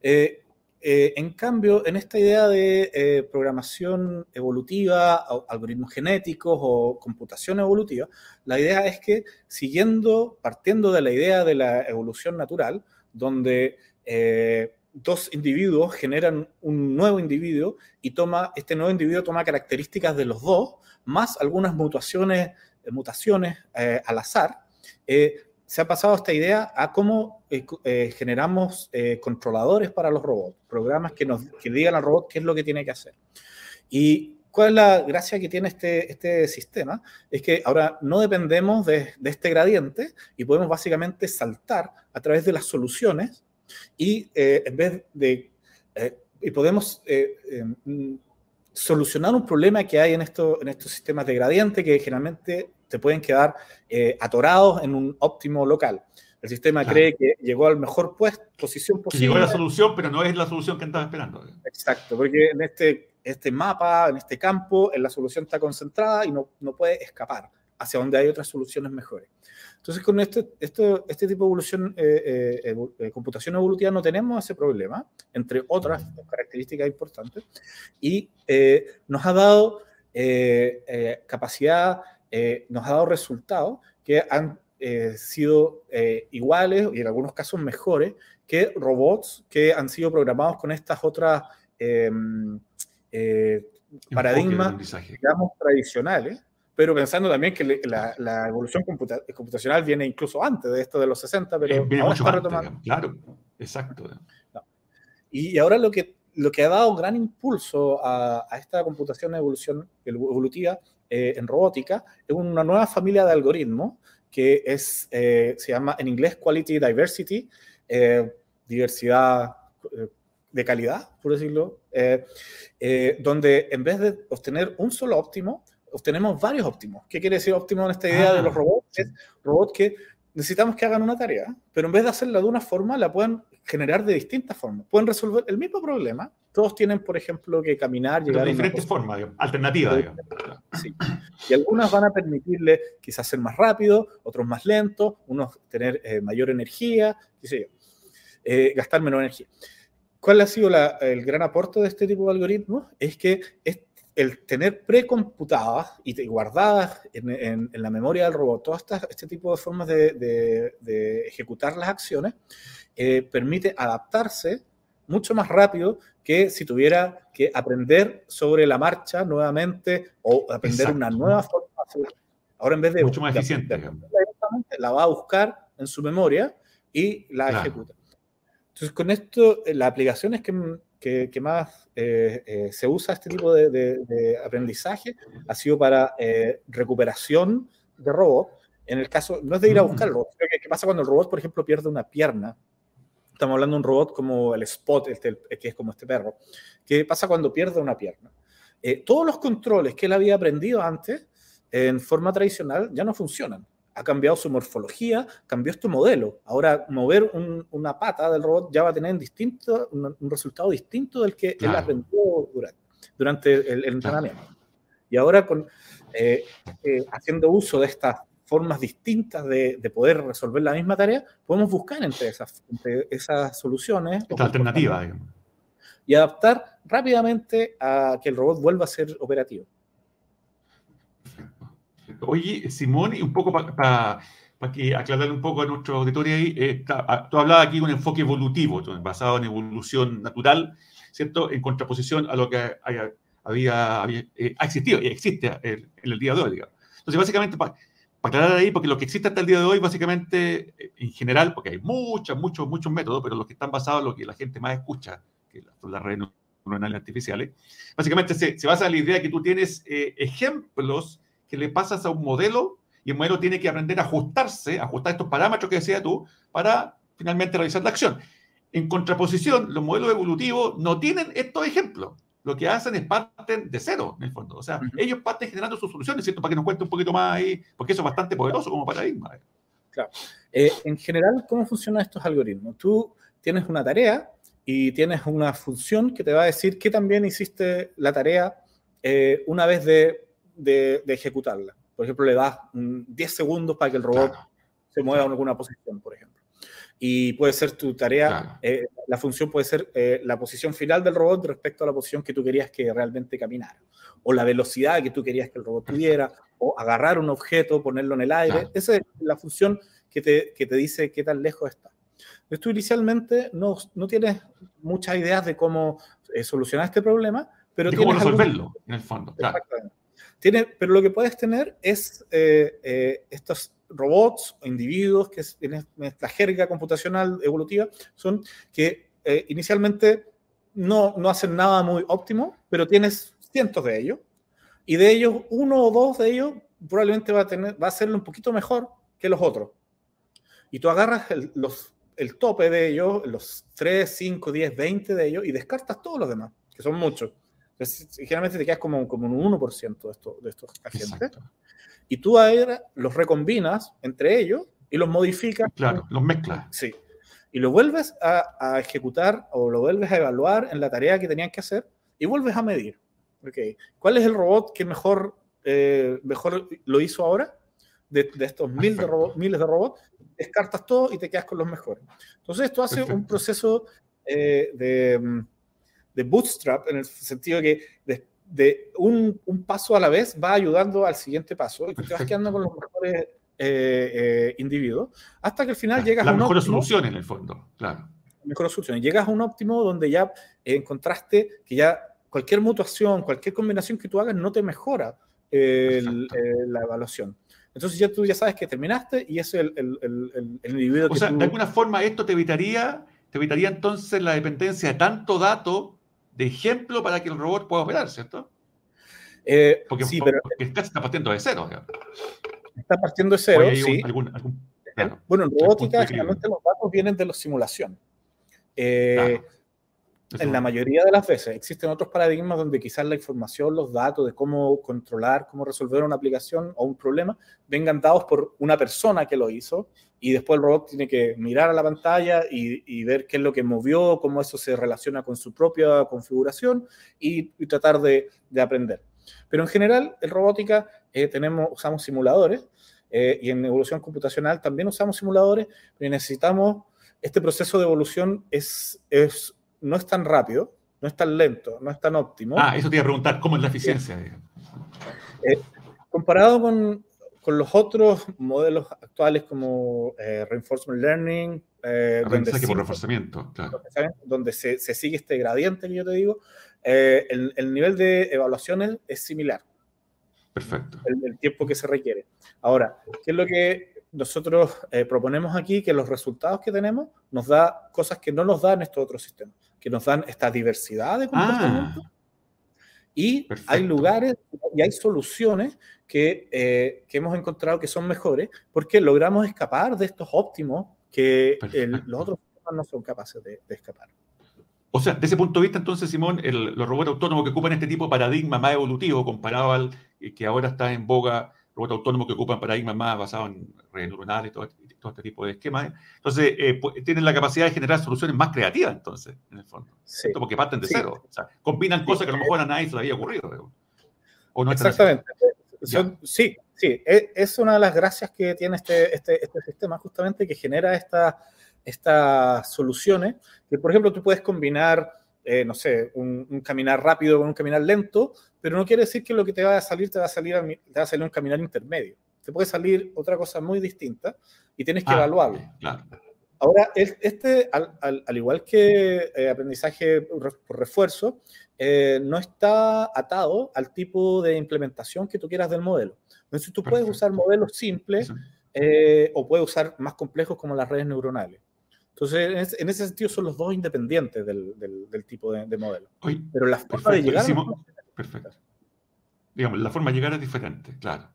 Eh, eh, en cambio, en esta idea de eh, programación evolutiva, algoritmos genéticos o computación evolutiva, la idea es que siguiendo, partiendo de la idea de la evolución natural, donde eh, dos individuos generan un nuevo individuo y toma, este nuevo individuo toma características de los dos, más algunas mutaciones, mutaciones al azar, se ha pasado esta idea a cómo eh, eh, generamos eh, controladores para los robots, programas que nos que digan al robot qué es lo que tiene que hacer. Y cuál es la gracia que tiene este, este sistema, es que ahora no dependemos de, de este gradiente y podemos básicamente saltar a través de las soluciones y en vez de... y podemos em, solucionar un problema que hay en, esto, en estos sistemas de gradiente que generalmente se pueden quedar eh, atorados en un óptimo local. El sistema cree que llegó al mejor puesto, posición posible. llegó a la solución, pero no es la solución que estaba esperando. Exacto, porque en este, este mapa, en este campo, la solución está concentrada y no, no puede escapar hacia donde hay otras soluciones mejores. Entonces, con este, este, este tipo de evolución, eh, eh, computación evolutiva no tenemos ese problema, entre otras características importantes, y nos ha dado capacidad eh, nos ha dado resultados que han eh, sido eh, iguales y en algunos casos mejores que robots que han sido programados con estas otras em, paradigmas, digamos, tradicionales, pero pensando también que la, evolución computacional viene incluso antes de esto de los 60, pero viene mucho antes, claro, exacto. Y, ahora lo que, lo que ha dado un gran impulso a, a esta computación evolución, evolutiva eh, en robótica es una nueva familia de algoritmos que es, eh, se llama en inglés Quality Diversity, eh, diversidad de calidad, por decirlo, donde en vez de obtener un solo óptimo, obtenemos varios óptimos. ¿Qué quiere decir óptimo en esta idea de los ah, robots? Es robots que necesitamos que hagan una tarea, pero en vez de hacerla de una forma, la pueden generar de distintas formas. Pueden resolver el mismo problema. Todos tienen, por ejemplo, que caminar, llegar de diferentes formas, alternativas. Sí. Y algunas van a permitirle quizás ser más rápido, otros más lento, unos tener eh, mayor energía, qué sé yo, eh, gastar menos energía. ¿Cuál ha sido el gran aporte de este tipo de algoritmos? Es que es el tener precomputadas y guardadas en, la memoria del robot todas este tipo de formas de, ejecutar las acciones eh, permite adaptarse mucho más rápido que si tuviera que aprender sobre la marcha nuevamente o aprender una nueva forma. Ahora en vez de... Mucho más eficiente. la va a buscar en su memoria y la ejecuta. Entonces, con esto, eh, la aplicación es que, que, más eh, eh, se usa este tipo de, aprendizaje ha sido para recuperación de robot. En el caso, no es de ir a mm. buscarlo, ¿qué pasa cuando el robot, por ejemplo, pierde una pierna? Estamos hablando de un robot como el Spot, este, que es como este perro. ¿Qué pasa cuando pierde una pierna? todos los controles que él había aprendido antes en forma tradicional ya no funcionan ha cambiado su morfología, cambió este modelo. Ahora, mover una pata del robot ya va a tener distinto, un, resultado distinto del que él aprendió durante, durante el, entrenamiento. Y ahora, con, eh, eh, haciendo uso de estas formas distintas de, poder resolver la misma tarea, podemos buscar entre esas, entre esas soluciones. Esta alternativa. Y adaptar rápidamente a que el robot vuelva a ser operativo. Oye, Simón, y un poco para que aclarar un poco a nuestro auditorio ahí, eh, ah, tú hablabas aquí de un enfoque evolutivo, basado en evolución natural, ¿cierto? En contraposición a lo que había, eh, ha existido y existe en, el día de hoy, digamos. Entonces, básicamente, para aclarar ahí, porque lo que existe hasta el día de hoy, básicamente, eh, en general, porque hay muchos, muchos, muchos métodos, pero los que están basados en lo que la gente más escucha, que son las redes neuronales artificiales, básicamente se, se, basa en la idea que tú tienes ejemplos que le pasas a un modelo y el modelo tiene que aprender a ajustarse, ajustar estos parámetros que decía tú, para finalmente realizar la acción. En contraposición, los modelos evolutivos no tienen estos ejemplos. Lo que hacen es parten de cero, en el fondo. O sea, ellos parten generando sus soluciones, ¿cierto? Para que nos cuente un poquito más ahí, porque eso es bastante poderoso como paradigma. Claro. Eh, en general, ¿cómo funcionan estos algoritmos? Tú tienes una tarea y tienes una función que te va a decir que también hiciste la tarea eh, una vez de de, ejecutarla. Por ejemplo, le das 10 segundos para que el robot se mueva en alguna posición, por ejemplo. Y puede ser tu tarea, eh, la función puede ser eh, la posición final del robot respecto a la posición que tú querías que realmente caminara, o la velocidad que tú querías que el robot tuviera, o agarrar un objeto, ponerlo en el aire. Esa es la función que te, que te dice qué tan lejos está. Tú inicialmente no, no tienes muchas ideas de cómo eh, solucionar este problema, pero... cómo resolverlo, en el fondo. Exactamente pero lo que puedes tener es eh, eh, estos robots o individuos que en esta jerga computacional evolutiva son que eh, inicialmente no, no hacen nada muy óptimo, pero tienes cientos de ellos y de ellos uno o dos de ellos probablemente va a tener va a hacerlo un poquito mejor que los otros. Y tú agarras el, los, el tope de ellos, los 3, 5, 10, 20 de ellos y descartas todos los demás, que son muchos generalmente te quedas como, como un 1% de, esto, de estos agentes. Y tú ahora los recombinas entre ellos y los modificas. Claro, los mezclas. Sí. Y lo vuelves a, ejecutar o lo vuelves a evaluar en la tarea que tenían que hacer y vuelves a medir. Okay. ¿Cuál es el robot que mejor, eh, mejor lo hizo ahora? De, de estos mil de miles de robots, descartas todo y te quedas con los mejores. Entonces, esto hace un proceso eh, de mm, de bootstrap, en el sentido que de, de un, un, paso a la vez va ayudando al siguiente paso y te vas quedando con los mejores eh, eh, individuos hasta que al final llegas a un mejor solución en el fondo, claro. Mejor solución. Llegas a un óptimo donde ya encontraste que ya cualquier mutuación, cualquier combinación que tú hagas no te mejora el, la evaluación. Entonces ya tú ya sabes que terminaste y ese es el, el, el individuo o sea, de alguna forma esto te evitaría, te evitaría entonces la dependencia de tanto dato de ejemplo para que el robot pueda operar, ¿cierto? Eh, porque, sí, pero, está partiendo de cero. Está partiendo de cero, sí. Bueno, en robótica, generalmente los datos vienen de la simulación. Eh, en la mayoría de las veces existen otros paradigmas donde quizás la información, los datos de cómo controlar, cómo resolver una aplicación o un problema vengan dados por una persona que lo hizo y después el robot tiene que mirar a la pantalla y, ver qué es lo que movió, cómo eso se relaciona con su propia configuración y, tratar de, aprender. Pero en general, en robótica eh, tenemos, usamos simuladores eh, y en evolución computacional también usamos simuladores, pero necesitamos, este proceso de evolución es, es no es tan rápido, no es tan lento, no es tan óptimo. Ah, eso te iba a preguntar, ¿cómo es la eficiencia? Eh, comparado con, con, los otros modelos actuales como eh, Reinforcement Learning, eh, donde, por reforzamiento, claro. donde se, se, sigue este gradiente que yo te digo, el, el, nivel de evaluaciones es similar. Perfecto. El, tiempo que se requiere. Ahora, ¿qué es lo que nosotros proponemos aquí? Que los resultados que tenemos nos da cosas que no nos dan estos otros sistemas, que nos dan esta diversidad de comportamiento. Ah, y hay lugares y hay soluciones que, eh, que, hemos encontrado que son mejores porque logramos escapar de estos óptimos que los otros no son capaces de escapar. O sea, desde ese punto de vista, entonces, Simón, los robots autónomos que ocupan este tipo de paradigma más evolutivo comparado al que ahora está en boga, robots autónomos que ocupan paradigmas más basados en redes neuronales y todo, este tipo de esquemas, entonces eh, tienen la capacidad de generar soluciones más creativas, entonces, en el fondo. Sí. Porque parten de cero. O sea, combinan cosas que a lo mejor a nadie se le había ocurrido. ¿O no Exactamente. sí, sí. E, es una de las gracias que tiene este, este, este sistema, justamente, que genera esta estas soluciones, que por ejemplo tú puedes combinar, eh, no sé, un, caminar rápido con un caminar lento, pero no quiere decir que lo que te va a salir te va a salir, te va a salir un caminar intermedio. Te puede salir otra cosa muy distinta y tienes que ah, evaluarlo. Ahora, este, al, igual que eh, aprendizaje por refuerzo, eh, no está atado al tipo de implementación que tú quieras del modelo. Entonces, tú puedes usar modelos simples o puedes usar más complejos como las redes neuronales. Entonces, en ese sentido son los dos independientes del, del, tipo de, modelo. Pero la forma de llegar... perfecto. Digamos, la forma de llegar es diferente, claro.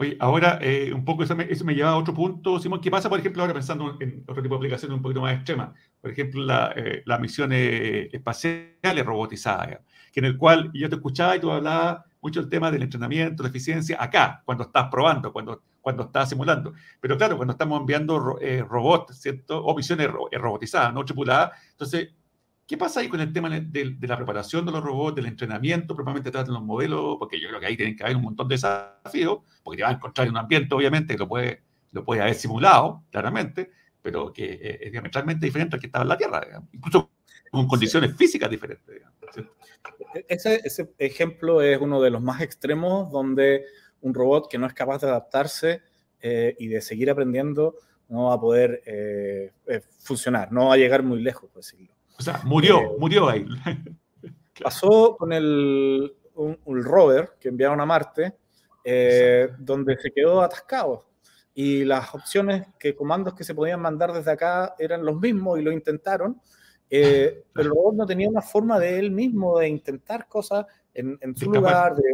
Oye, ahora eh, un poco eso me, eso me, lleva a otro punto, Simón. ¿Qué pasa, por ejemplo, ahora pensando en otro tipo de aplicaciones un poquito más extremas? Por ejemplo, la, eh, las misiones espaciales robotizadas, que en el cual yo te escuchaba y tú hablabas mucho del tema del entrenamiento, la eficiencia, acá, cuando estás probando, cuando cuando está simulando. Pero claro, cuando estamos enviando eh, robots, ¿cierto? O misiones eh, robotizadas, no tripuladas. Entonces, ¿qué pasa ahí con el tema de, la preparación de los robots, del entrenamiento, propiamente de los modelos? Porque yo creo que ahí tienen que haber un montón de desafíos, porque te vas a encontrar en un ambiente, obviamente, que lo puede, lo puede haber simulado, claramente, pero que eh, es diametralmente diferente al que estaba en la Tierra, incluso con condiciones físicas diferentes. E-, ese, ese ejemplo es uno de los más extremos donde un robot que no es capaz de adaptarse eh, y de seguir aprendiendo no va a poder eh, funcionar, no va a llegar muy lejos, por decirlo. O sea, murió, murió ahí. pasó con el, un, rover que enviaron a Marte, donde se quedó atascado. Y las opciones, que comandos que se podían mandar desde acá eran los mismos y lo intentaron, pero el robot no tenía una forma de él mismo de intentar cosas en, en su lugar, de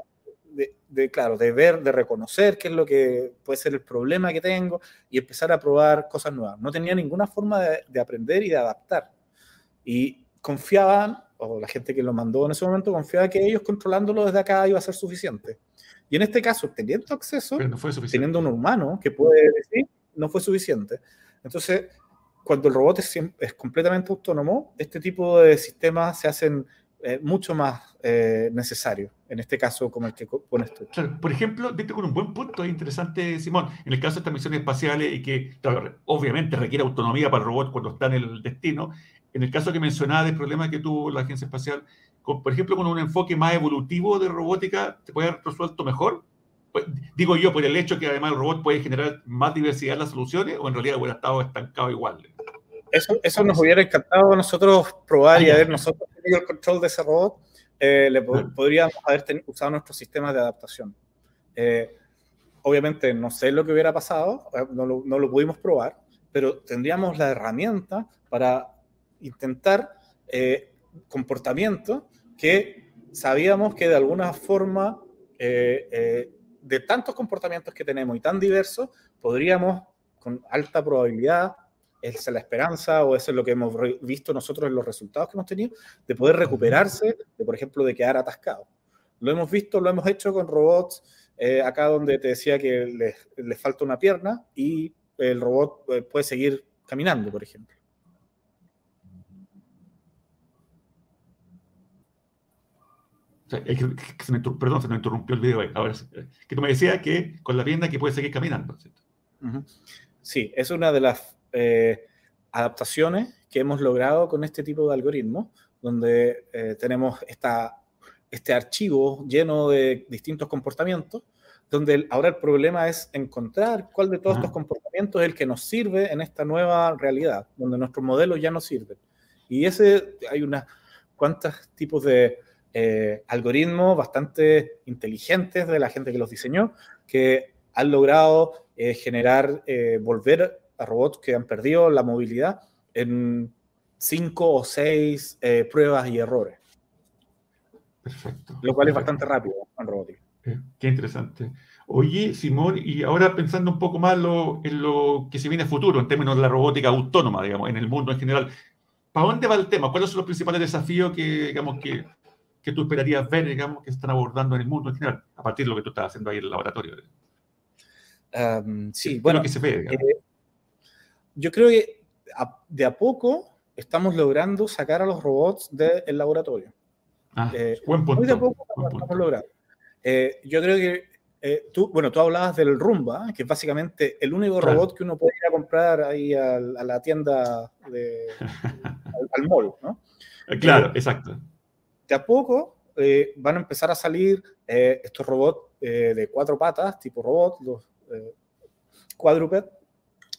de, claro, de ver, de reconocer qué es lo que puede ser el problema que tengo y empezar a probar cosas nuevas. No tenía ninguna forma de, aprender y de adaptar. Y confiaban, o la gente que lo mandó en ese momento confiaba que ellos controlándolo desde acá iba a ser suficiente. Y en este caso, teniendo acceso, teniendo un humano que puede decir, no fue suficiente. Entonces, cuando el robot es, es completamente autónomo, este tipo de sistemas se hacen eh, mucho más eh, necesario, en este caso como el que pones tú. por ejemplo, viste con un buen punto interesante, Simón, en el caso de estas misiones espaciales y que obviamente requiere autonomía para el robot cuando está en el destino, en el caso que mencionaba del problema que tuvo la agencia espacial, por ejemplo, con un enfoque más evolutivo de robótica, ¿te puede haber resuelto mejor? Pues, digo yo, por el hecho que además el robot puede generar más diversidad en las soluciones o en realidad hubiera estado estancado igual. Eso, eso nos hubiera encantado a nosotros probar y haber nosotros tenido el control de ese robot, eh, le podríamos haber usado nuestros sistemas de adaptación. Eh, obviamente no sé lo que hubiera pasado, eh, no lo, no lo, pudimos probar, pero tendríamos la herramienta para intentar comportamiento que sabíamos que de alguna forma, de tantos comportamientos que tenemos y tan diversos, podríamos con alta probabilidad es la esperanza o eso es lo que hemos visto nosotros en los resultados que hemos tenido, de poder recuperarse, de por ejemplo, de quedar atascado. Lo hemos visto, lo hemos hecho con robots, eh, acá donde te decía que les, les, falta una pierna y el robot eh, puede seguir caminando, por ejemplo. Perdón, se me interrumpió el video ahí. Ahora, que tú me decías que con la pierna que puede seguir caminando. Sí, es una de las eh, adaptaciones que hemos logrado con este tipo de algoritmos, donde eh, tenemos esta, este archivo lleno de distintos comportamientos, donde ahora el problema es encontrar cuál de todos estos comportamientos es el que nos sirve en esta nueva realidad, donde nuestros modelos ya no sirven. Y ese hay unas cuantas tipos de eh, algoritmos bastante inteligentes de la gente que los diseñó, que han logrado eh, generar, eh, volver a robots que han perdido la movilidad en cinco o seis pruebas y errores. Perfecto. Lo cual es bastante rápido en robótica. Qué interesante. Oye, Simón, y ahora pensando un poco más en lo que se viene a futuro, en términos de la robótica autónoma, digamos, en el mundo en general, ¿para dónde va el tema? ¿Cuáles son los principales desafíos que, digamos, que, que tú esperarías ver, digamos, que están abordando en el mundo en general, a partir de lo que tú estás haciendo ahí en el laboratorio? sí, bueno, que se ve, eh, yo creo que de a poco estamos logrando sacar a los robots del laboratorio. Ah, eh, buen punto. Muy de a poco estamos logrando. Eh, yo creo que tú, bueno, tú hablabas del Rumba, que es básicamente el único robot que uno puede ir a comprar ahí a, la tienda, de, al, mall, ¿no? Claro, exacto de a poco eh, van a empezar a salir eh, estos robots eh, de cuatro patas, tipo robot, los quadruped,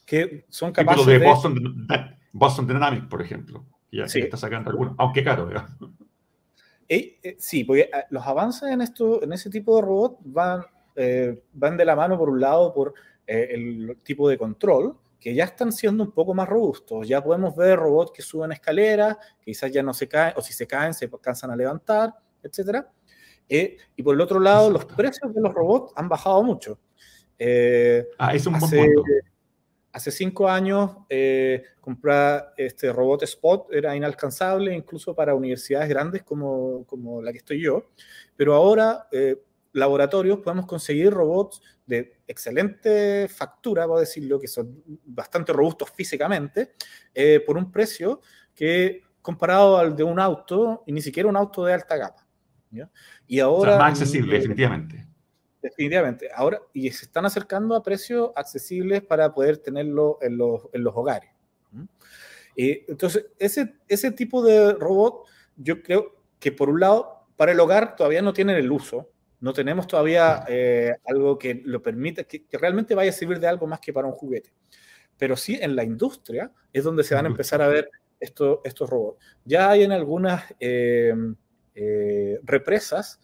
que son capaces de... Boston, Boston Dynamics, por ejemplo, ya sí. está sacando algunos, aunque caro. sí, porque los avances en, esto, en ese tipo de robot van, van de la mano, por un lado, por el tipo de control, que ya están siendo un poco más robustos. Ya podemos ver robots que suben escaleras, quizás ya no se caen, o si se caen, se alcanzan a levantar, etc. Eh, y por el otro lado, los precios de los robots han bajado mucho. Eh, ah, es un hace, hace cinco años, eh, comprar este robot Spot era inalcanzable, incluso para universidades grandes como, como la que estoy yo. Pero ahora, laboratorios, podemos conseguir robots de excelente factura, voy a decirlo, que son bastante robustos físicamente, eh, por un precio que comparado al de un auto, y ni siquiera un auto de alta gama. Y ahora... más accesible, eh, definitivamente. Definitivamente. Ahora, y se están acercando a precios accesibles para poder tenerlo en los, en los hogares. entonces, ese, ese tipo de robot, yo creo que por un lado, para el hogar todavía no tienen el uso, no tenemos todavía eh, algo que lo permita, que, realmente vaya a servir de algo más que para un juguete. Pero sí en la industria es donde se van a empezar a ver estos robots. Ya hay en algunas eh, eh, represas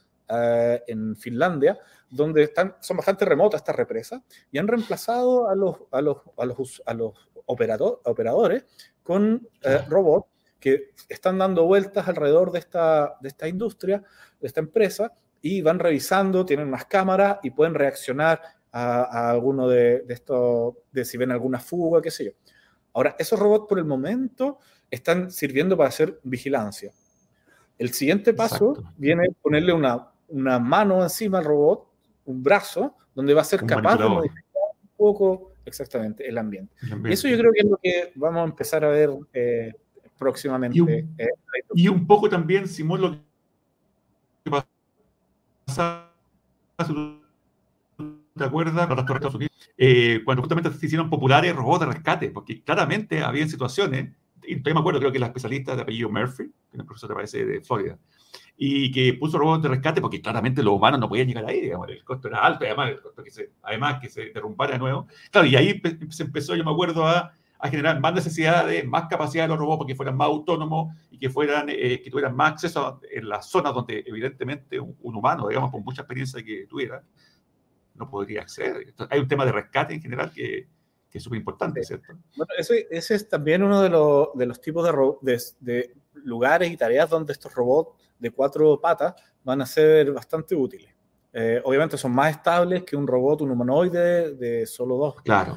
en Finlandia donde están, son bastante remotas estas represas y han reemplazado a los, a los, a los, a los operadores con robots que están dando vueltas alrededor de esta, de esta industria, de esta empresa, y van revisando, tienen más cámaras y pueden reaccionar a, alguno de, estos, de si ven alguna fuga, qué sé yo. Ahora, esos robots por el momento están sirviendo para hacer vigilancia. El siguiente paso viene ponerle una, una mano encima al robot, un brazo, donde va a ser capaz de modificar un poco exactamente el ambiente. Eso yo creo que es lo que vamos a empezar a ver eh, próximamente. Y un, eh, y un, poco también, Simón, lo que ¿te acuerdas? Eh, cuando justamente se hicieron populares robots de rescate, porque claramente había situaciones, y todavía me acuerdo, creo que la especialista de apellido Murphy, que es el profesor, parece, de Florida, y que puso robots de rescate porque claramente los humanos no podían llegar ahí, digamos, el costo era alto, y además, el costo que se, además que se derrumbara de nuevo. Claro, y ahí se empezó, yo me acuerdo, a a generar más necesidades, más capacidad de los robots porque fueran más autónomos y que, fueran, eh, que tuvieran más acceso en las zonas donde evidentemente un, humano, digamos, con mucha experiencia que tuviera, no podría acceder. hay un tema de rescate en general que, que es súper importante, ¿cierto? Bueno, ese, ese, es también uno de, los, de los tipos de, de, lugares y tareas donde estos robots de cuatro patas van a ser bastante útiles. Eh, obviamente son más estables que un robot, un humanoide de solo dos. Claro.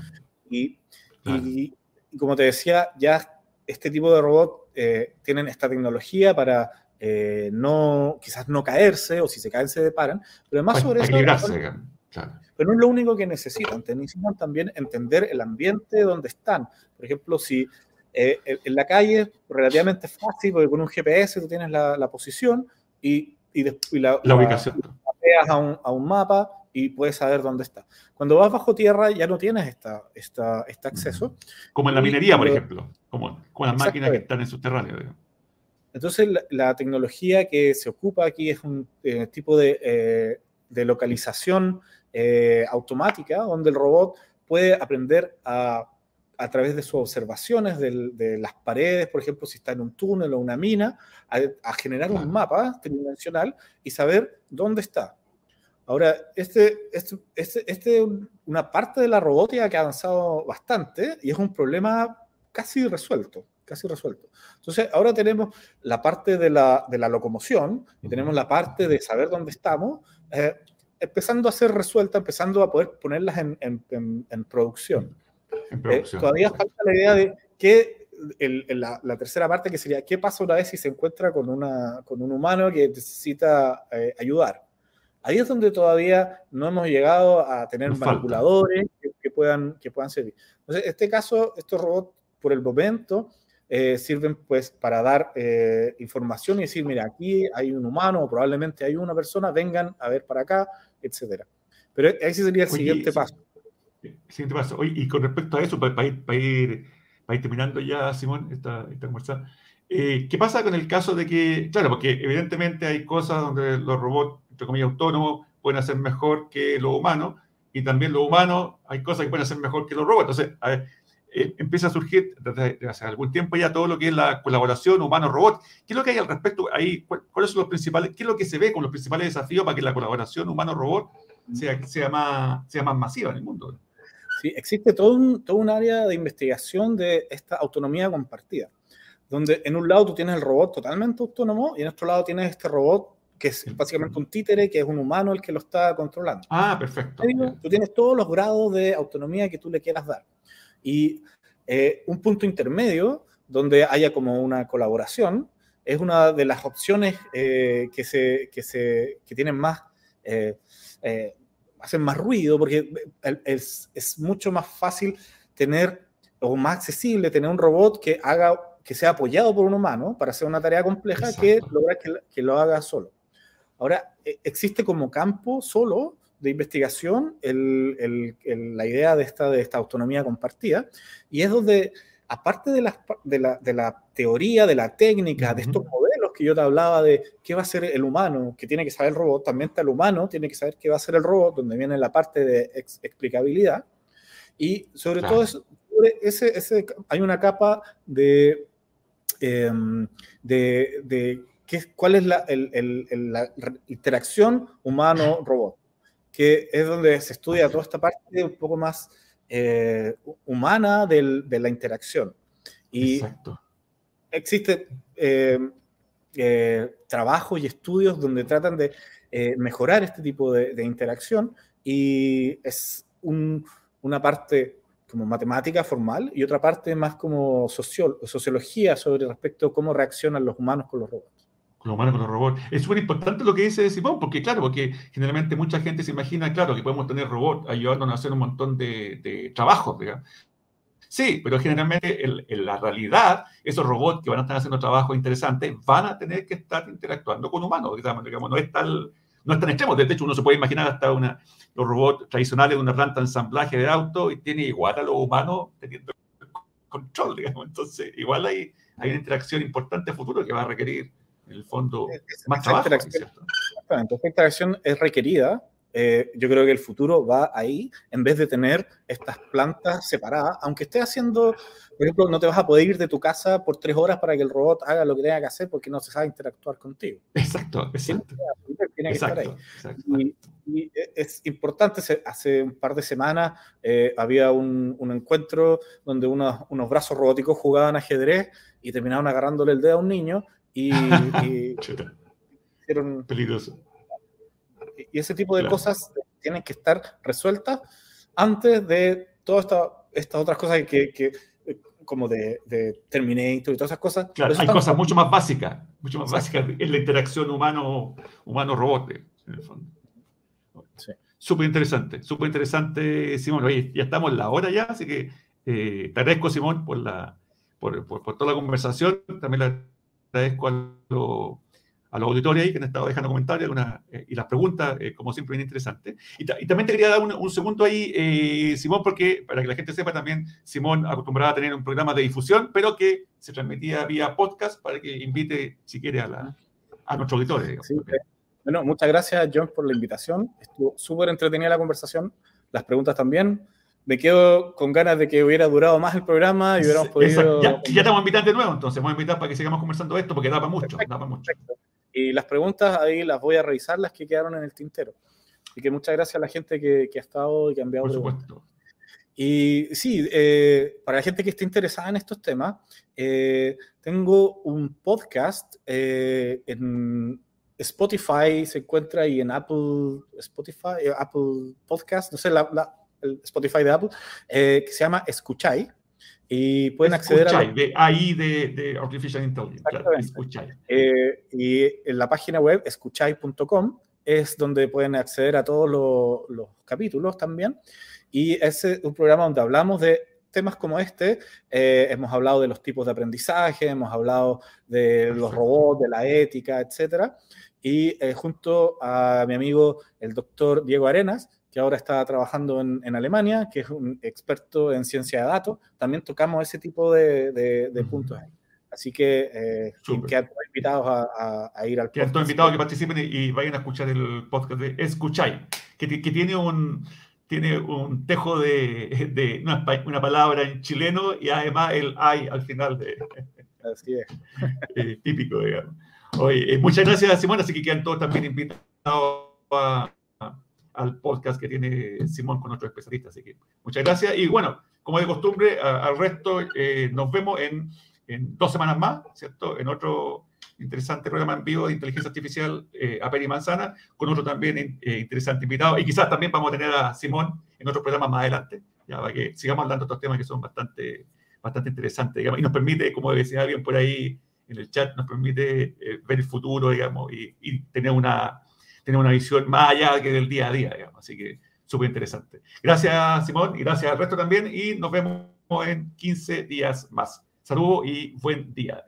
Y, y, como te decía, ya este tipo de robot eh, tienen esta tecnología para eh, no, quizás no caerse o si se caen se deparan, pero además sobre eso... Pero no es lo único que necesitan, necesitan también entender el ambiente donde están. Por ejemplo, si eh, en la calle es relativamente fácil, porque con un GPS tú tienes la, posición y, y, la, la, ubicación. a un, a un mapa y puedes saber dónde está. Cuando vas bajo tierra ya no tienes esta, esta, este acceso. Como en la minería, por ejemplo, como con las máquinas que están en subterráneo. Entonces, la, tecnología que se ocupa aquí es un eh, tipo de, eh, de localización eh, automática, donde el robot puede aprender a a través de sus observaciones de, las paredes, por ejemplo, si está en un túnel o una mina, a, generar un mapa tridimensional y saber dónde está. Ahora, este, este, este, este, una parte de la robótica que ha avanzado bastante y es un problema casi resuelto, casi resuelto. Entonces, ahora tenemos la parte de la, de la locomoción y tenemos la parte de saber dónde estamos, eh, empezando a ser resuelta, empezando a poder ponerlas en, en, en producción. Eh, todavía falta la idea de qué, la, la, tercera parte que sería, ¿qué pasa una vez si se encuentra con, una, con un humano que necesita eh, ayudar? Ahí es donde todavía no hemos llegado a tener manipuladores que, puedan, que puedan servir. Entonces, en este caso, estos robots, por el momento, eh, sirven pues para dar información y decir, mira, aquí hay un humano o probablemente hay una persona, vengan a ver para acá, etcétera. Pero ese sería el siguiente paso y con respecto a eso, para, ir, para, ir, terminando ya, Simón, esta, esta conversación, eh, ¿qué pasa con el caso de que, claro, porque evidentemente hay cosas donde los robots, entre comillas, autónomos, pueden hacer mejor que los humanos, y también los humanos, hay cosas que pueden hacer mejor que los robots. Entonces, eh, empieza a surgir desde hace algún tiempo ya todo lo que es la colaboración humano-robot. ¿Qué es lo que hay al respecto ahí? ¿Cuáles son los principales, qué es lo que se ve con los principales desafíos para que la colaboración humano-robot sea, sea, más, sea más masiva en el mundo? ¿sí? Existe todo un, todo un área de investigación de esta autonomía compartida, donde en un lado tú tienes el robot totalmente autónomo y en otro lado tienes este robot que es básicamente un títere, que es un humano el que lo está controlando. Ah, perfecto. Tú tienes todos los grados de autonomía que tú le quieras dar. Y eh, un punto intermedio donde haya como una colaboración es una de las opciones eh, que, se, que, se, que tienen más eh, hacen más ruido, porque es, es, mucho más fácil tener, o más accesible, tener un robot que haga que sea apoyado por un humano para hacer una tarea compleja que lograr que, que, lo haga solo. Ahora, e, existe como campo solo de investigación el, el, la idea de esta, de esta autonomía compartida, y es donde, aparte de la, de la, de la teoría, de la técnica, de estos modelos que yo te hablaba de qué va a ser el humano, que tiene que saber el robot, también está el humano, tiene que saber qué va a ser el robot, donde viene la parte de explicabilidad. Y sobre todo ese, ese, hay una capa de, em, de, de cuál es la, el, el, la interacción humano-robot, que es donde se estudia toda esta parte un poco más eh, humana del, de la interacción. Y Exacto existe eh, eh, trabajos y estudios donde tratan de eh, mejorar este tipo de, interacción y es una parte como matemática formal y otra parte más como sociología sobre respecto a cómo reaccionan los humanos con los robots. Los humanos con los robots. Es súper importante lo que dice Simón, porque claro, porque generalmente mucha gente se imagina, claro, que podemos tener robots ayudándonos a hacer un montón de, de trabajos, digamos. Sí, pero generalmente en, la realidad, esos robots que van a estar haciendo trabajo interesante van a tener que estar interactuando con humanos. Digamos, no, es tal, no es tan extremo. De hecho, uno se puede imaginar hasta una, los robots tradicionales de una planta de ensamblaje de auto y tiene igual a los humanos teniendo control, digamos. Entonces, igual hay, hay una interacción importante futuro que va a requerir, en el fondo, más trabajo. Exactamente. Esta interacción es requerida eh, yo creo que el futuro va ahí, en vez de tener estas plantas separadas, aunque esté haciendo, por ejemplo, no te vas a poder ir de tu casa por tres horas para que el robot haga lo que tenga que hacer porque no se sabe interactuar contigo. Exacto, exacto. Tiene que estar ahí. Y, es importante, hace un par de semanas eh, había un, un, encuentro donde unos, unos brazos robóticos jugaban ajedrez y terminaron agarrándole el dedo a un niño y, y hicieron... Peligroso y ese tipo de cosas tienen que estar resueltas antes de todas estas otras cosas que, como de, de, Terminator y todas esas cosas. Claro, hay cosas mucho más básicas, mucho más básicas en la interacción humano, humano-robot, en el fondo. Sí. Súper interesante, súper interesante, Simón. Oye, ya estamos en la hora ya, así que eh, te agradezco, Simón, por, la, por, por, por, toda la conversación. También le agradezco a los auditores ahí que han estado dejando comentarios eh, y las preguntas, eh, como siempre, bien interesantes. Y, también te quería dar un, segundo ahí, eh, Simón, porque para que la gente sepa también, Simón acostumbraba a tener un programa de difusión, pero que se transmitía vía podcast para que invite, si quiere, a, la, a nuestros auditores. bueno, muchas gracias, John, por la invitación. Estuvo súper entretenida la conversación, las preguntas también. Me quedo con ganas de que hubiera durado más el programa y hubiéramos podido... Ya, ya estamos invitando de nuevo, entonces vamos a invitar para que sigamos conversando esto, porque da para mucho, da para mucho. Y las preguntas ahí las voy a revisar, las que quedaron en el tintero. Y que muchas gracias a la gente que, que ha estado y que ha enviado Por supuesto. Y sí, eh, para la gente que esté interesada en estos temas, eh, tengo un podcast eh, en Spotify, se encuentra ahí en Apple, Spotify, Apple Podcast, no sé, la, el Spotify de Apple, que se llama Escuchai. Y pueden acceder a... de ahí de, de, Artificial Intelligence. y en la página web escuchai.com es donde pueden acceder a todos los, los capítulos también. Y es un programa donde hablamos de temas como este. Eh, hemos hablado de los tipos de aprendizaje, hemos hablado de los robots, de la ética, etc. Y eh, junto a mi amigo el doctor Diego Arenas, que ahora está trabajando en, en, Alemania, que es un experto en ciencia de datos, también tocamos ese tipo de, de, puntos ahí. Así que eh, quedan invitados a, a, ir al podcast. Quedan todos invitados a que participen y, vayan a escuchar el podcast de Escucháis, que, que tiene un, tiene un tejo de, de una, una, palabra en chileno y además el ay al final de... Así es. Eh, típico, digamos. Oye, eh, muchas gracias, Simón. Así que quedan todos también invitados al podcast que tiene Simón con otros especialistas. Así que muchas gracias. Y bueno, como de costumbre, al resto eh, nos vemos en, en, dos semanas más, ¿cierto? En otro interesante programa en vivo de inteligencia artificial eh, a Peri Manzana, con otro también eh, interesante invitado. Y quizás también vamos a tener a Simón en otro programa más adelante, ya para que sigamos hablando de estos temas que son bastante, bastante interesantes, digamos, y nos permite, como decía alguien por ahí en el chat, nos permite eh, ver el futuro, digamos, y, y, tener, una, tener una visión más allá que del día a día, digamos. Así que súper interesante. Gracias, Simón, y gracias al resto también, y nos vemos en 15 días más. Saludos y buen día.